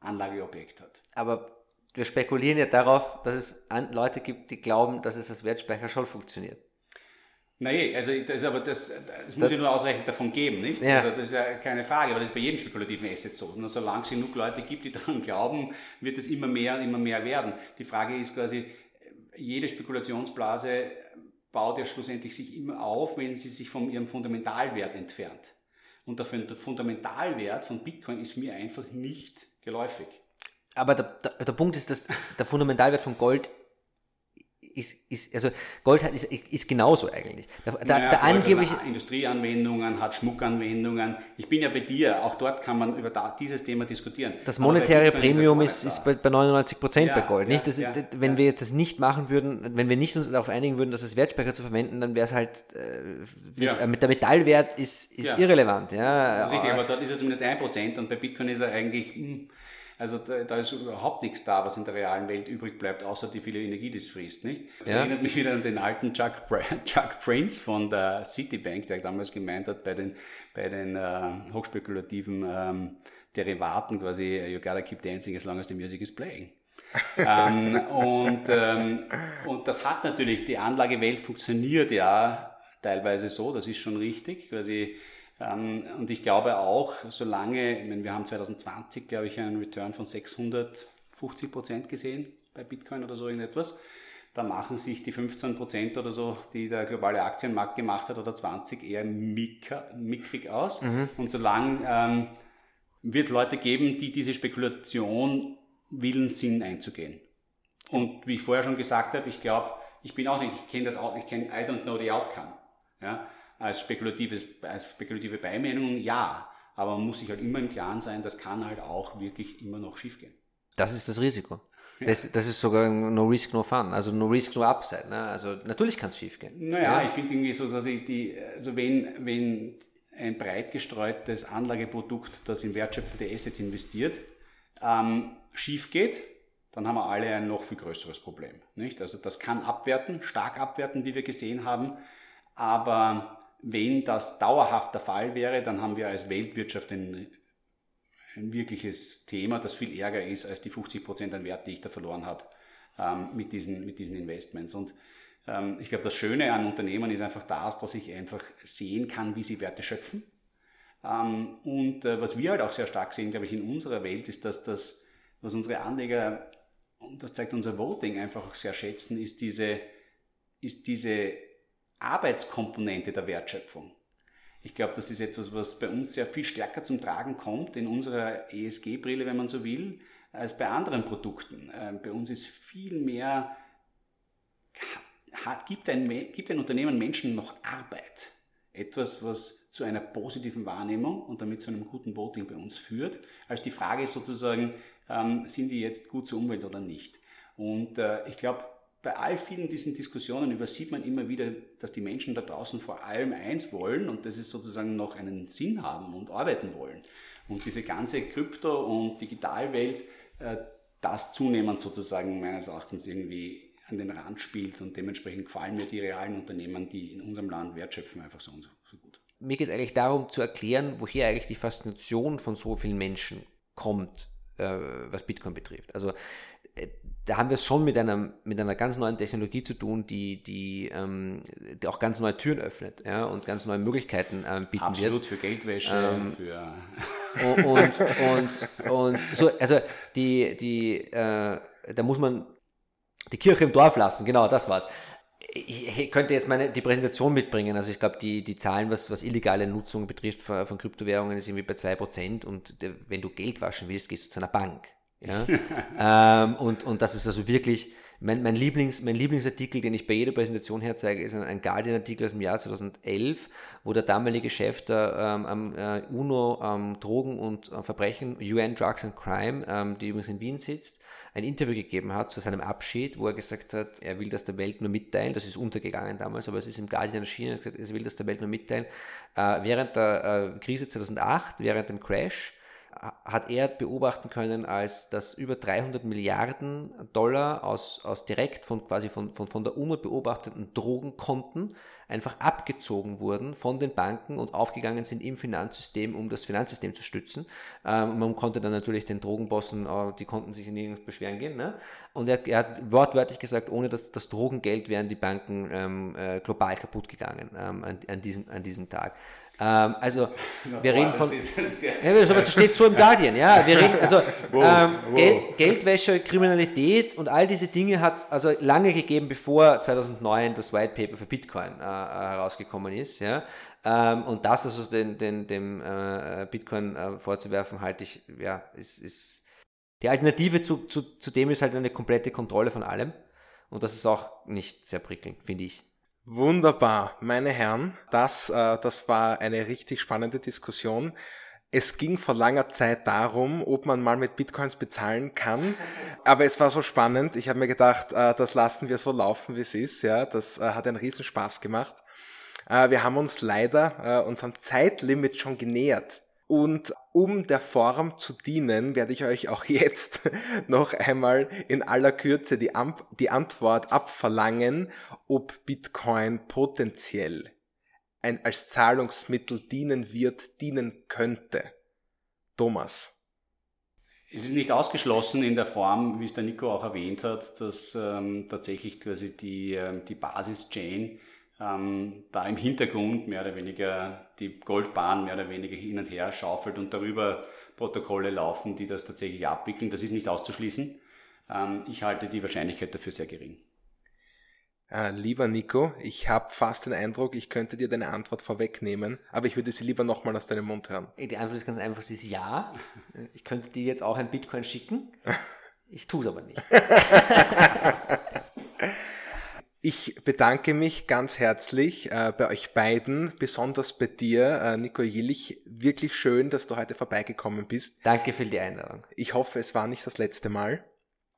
Anlageobjekt hat. Aber wir spekulieren ja darauf, dass es Leute gibt, die glauben, dass es als Wertspeicher schon funktioniert. Nein, also das, aber das, das muss das, ja nur ausreichend davon geben, nicht? Ja. Also das ist ja keine Frage, aber das ist bei jedem spekulativen Asset so. Und solange es genug Leute gibt, die daran glauben, wird es immer mehr und immer mehr werden. Die Frage ist quasi, jede Spekulationsblase baut ja schlussendlich sich immer auf, wenn sie sich von ihrem Fundamentalwert entfernt. Und der Fundamentalwert von Bitcoin ist mir einfach nicht geläufig. Aber der, der, der Punkt ist, dass der Fundamentalwert von Gold ist, ist, also Gold hat, ist, ist genauso eigentlich. Da, naja, der angebliche Industrieanwendungen, hat Schmuckanwendungen. Ich bin ja bei dir, auch dort kann man über da, dieses Thema diskutieren. Das monetäre Premium ist, ist, bei, bei 99 Prozent ja, bei Gold. Nicht? Das, ja, wenn wir jetzt das nicht machen würden, wenn wir nicht uns darauf einigen würden, das als Wertspeicher zu verwenden, dann wäre es halt, äh, äh, mit der Metallwert ist, ist irrelevant. Ja. Richtig, aber dort ist er zumindest 1% und bei Bitcoin ist er eigentlich, mh, hm, also da, da, ist überhaupt nichts da, was in der realen Welt übrig bleibt, außer die viele Energie, die es frisst. Nicht? Das ja. erinnert mich wieder an den alten Chuck, Chuck Prince von der Citibank, der damals gemeint hat, bei den, bei den äh, hochspekulativen ähm, Derivaten quasi, you gotta keep dancing as long as the music is playing. ähm, und, ähm, und das hat natürlich, die Anlagewelt funktioniert ja teilweise so, das ist schon richtig, quasi und ich glaube auch, solange, ich meine, wir haben 2020, glaube ich, einen Return von 650 Prozent gesehen bei Bitcoin oder so irgendetwas. Da machen sich die 15 Prozent oder so, die der globale Aktienmarkt gemacht hat, oder 20 eher mickrig aus. Mhm. Und solange ähm, wird es Leute geben, die diese Spekulation willens sind einzugehen. Und wie ich vorher schon gesagt habe, ich glaube, ich bin auch nicht, ich kenne das auch, ich kenne, I don't know the outcome. Ja? Als, spekulatives, als spekulative Beimeinung, ja. Aber man muss sich halt immer im Klaren sein, das kann halt auch wirklich immer noch schiefgehen. Das ist das Risiko. Das, das ist sogar no risk, no fun. Also no risk, no upside. Ne? Also natürlich kann es schiefgehen. Naja, ja. ich finde irgendwie so, dass ich die, also wenn, wenn ein breit gestreutes Anlageprodukt, das in wertschöpfende Assets investiert, ähm, schief geht, dann haben wir alle ein noch viel größeres Problem. Nicht? Also das kann abwerten, stark abwerten, wie wir gesehen haben, aber wenn das dauerhaft der Fall wäre, dann haben wir als Weltwirtschaft ein, ein wirkliches Thema, das viel ärger ist als die 50 Prozent an Wert, die ich da verloren habe ähm, mit, diesen, mit diesen Investments. Und ähm, ich glaube, das Schöne an Unternehmen ist einfach das, dass ich einfach sehen kann, wie sie Werte schöpfen. Ähm, und äh, was wir halt auch sehr stark sehen, glaube ich, in unserer Welt, ist, dass das, was unsere Anleger, und das zeigt unser Voting, einfach auch sehr schätzen, ist diese, ist diese Arbeitskomponente der Wertschöpfung. Ich glaube, das ist etwas, was bei uns sehr viel stärker zum Tragen kommt, in unserer ESG-Brille, wenn man so will, als bei anderen Produkten. Ähm, bei uns ist viel mehr, gibt, ein, gibt ein Unternehmen Menschen noch Arbeit. Etwas, was zu einer positiven Wahrnehmung und damit zu einem guten Voting bei uns führt, als die Frage ist sozusagen, ähm, sind die jetzt gut zur Umwelt oder nicht. Und äh, ich glaube, bei all vielen diesen Diskussionen übersieht man immer wieder, dass die Menschen da draußen vor allem eins wollen und das ist sozusagen noch einen Sinn haben und arbeiten wollen. Und diese ganze Krypto- und Digitalwelt, äh, das zunehmend sozusagen meines Erachtens irgendwie an den Rand spielt und dementsprechend gefallen mir die realen Unternehmen, die in unserem Land wertschöpfen, einfach so und so, gut. Mir geht es eigentlich darum zu erklären, woher eigentlich die Faszination von so vielen Menschen kommt, äh, was Bitcoin betrifft. Also äh, da haben wir es schon mit einer, mit einer ganz neuen Technologie zu tun, die, die, ähm, die auch ganz neue Türen öffnet ja, und ganz neue Möglichkeiten ähm, bieten Absolut, wird. für Geldwäsche, ähm, für... Und, und, und, so, also die, die, äh, da muss man die Kirche im Dorf lassen, genau, das war's. Ich könnte jetzt meine, die Präsentation mitbringen. Also ich glaube, die, die Zahlen, was, was illegale Nutzung betrifft von, von Kryptowährungen, ist irgendwie bei 2%. Und wenn du Geld waschen willst, gehst du zu einer Bank. Ja? ähm, und, und das ist also wirklich, Mein, mein, Lieblings, mein Lieblingsartikel, den ich bei jeder Präsentation herzeige, ist ein, Guardian-Artikel aus dem Jahr 2011, wo der damalige Chef der ähm, am äh, UNO ähm, Drogen und äh, Verbrechen, UN Drugs and Crime, ähm, die übrigens in Wien sitzt, ein Interview gegeben hat zu seinem Abschied, wo er gesagt hat, er will das der Welt nur mitteilen, das ist untergegangen damals, aber es ist im Guardian erschienen, er, gesagt, er will das der Welt nur mitteilen. Äh, während der äh, Krise 2008, während dem Crash, hat er beobachten können, als dass über 300 Milliarden Dollar aus, aus direkt von quasi von, von, von der UNO beobachteten Drogenkonten einfach abgezogen wurden von den Banken und aufgegangen sind im Finanzsystem, um das Finanzsystem zu stützen. Ähm, man konnte dann natürlich den Drogenbossen, äh, die konnten sich nirgends beschweren gehen. Ne? Und er, er, hat wortwörtlich gesagt, ohne das, das Drogengeld wären die Banken ähm, äh, global kaputt gegangen ähm, an, an, diesem, an diesem Tag. Ähm, also wir reden von, ja, das steht so im Guardian, ja, wir reden, also wow, ähm, wow. Geld, Geldwäsche, Kriminalität und all diese Dinge hat es also lange gegeben, bevor 2009 das White Paper für Bitcoin äh, herausgekommen ist, ja. Ähm, und das also den, den, dem äh, Bitcoin äh, vorzuwerfen, halte ich, ja, ist, ist die Alternative zu, zu, zu dem ist halt eine komplette Kontrolle von allem. Und das ist auch nicht sehr prickelnd, finde ich. Wunderbar, meine Herren, das, äh, das war eine richtig spannende Diskussion. Es ging vor langer Zeit darum, ob man mal mit Bitcoins bezahlen kann. Aber es war so spannend. Ich habe mir gedacht, äh, das lassen wir so laufen, wie es ist. Ja, das äh, hat einen Riesenspaß gemacht. Äh, wir haben uns leider äh, unserem Zeitlimit schon genähert. Und um der Form zu dienen, werde ich euch auch jetzt noch einmal in aller Kürze die, Am die Antwort abverlangen, ob Bitcoin potenziell ein, als Zahlungsmittel dienen wird, dienen könnte. Thomas. Es ist nicht ausgeschlossen in der Form, wie es der Nico auch erwähnt hat, dass ähm, tatsächlich quasi die, ähm, die Basis-Chain ähm, da im Hintergrund mehr oder weniger die Goldbahn mehr oder weniger hin und her schaufelt und darüber Protokolle laufen, die das tatsächlich abwickeln. Das ist nicht auszuschließen. Ähm, ich halte die Wahrscheinlichkeit dafür sehr gering. Äh, lieber Nico, ich habe fast den Eindruck, ich könnte dir deine Antwort vorwegnehmen, aber ich würde sie lieber nochmal aus deinem Mund hören. Die Antwort ist ganz einfach, sie ist ja. Ich könnte dir jetzt auch ein Bitcoin schicken. Ich tue es aber nicht. Ich bedanke mich ganz herzlich äh, bei euch beiden, besonders bei dir, äh, Nico Jillich. Wirklich schön, dass du heute vorbeigekommen bist. Danke für die Einladung. Ich hoffe, es war nicht das letzte Mal.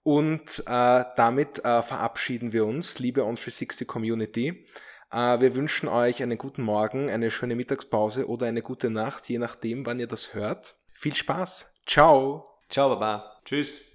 Und äh, damit äh, verabschieden wir uns, liebe On360 Community. Äh, wir wünschen euch einen guten Morgen, eine schöne Mittagspause oder eine gute Nacht, je nachdem, wann ihr das hört. Viel Spaß. Ciao. Ciao, Baba. Tschüss.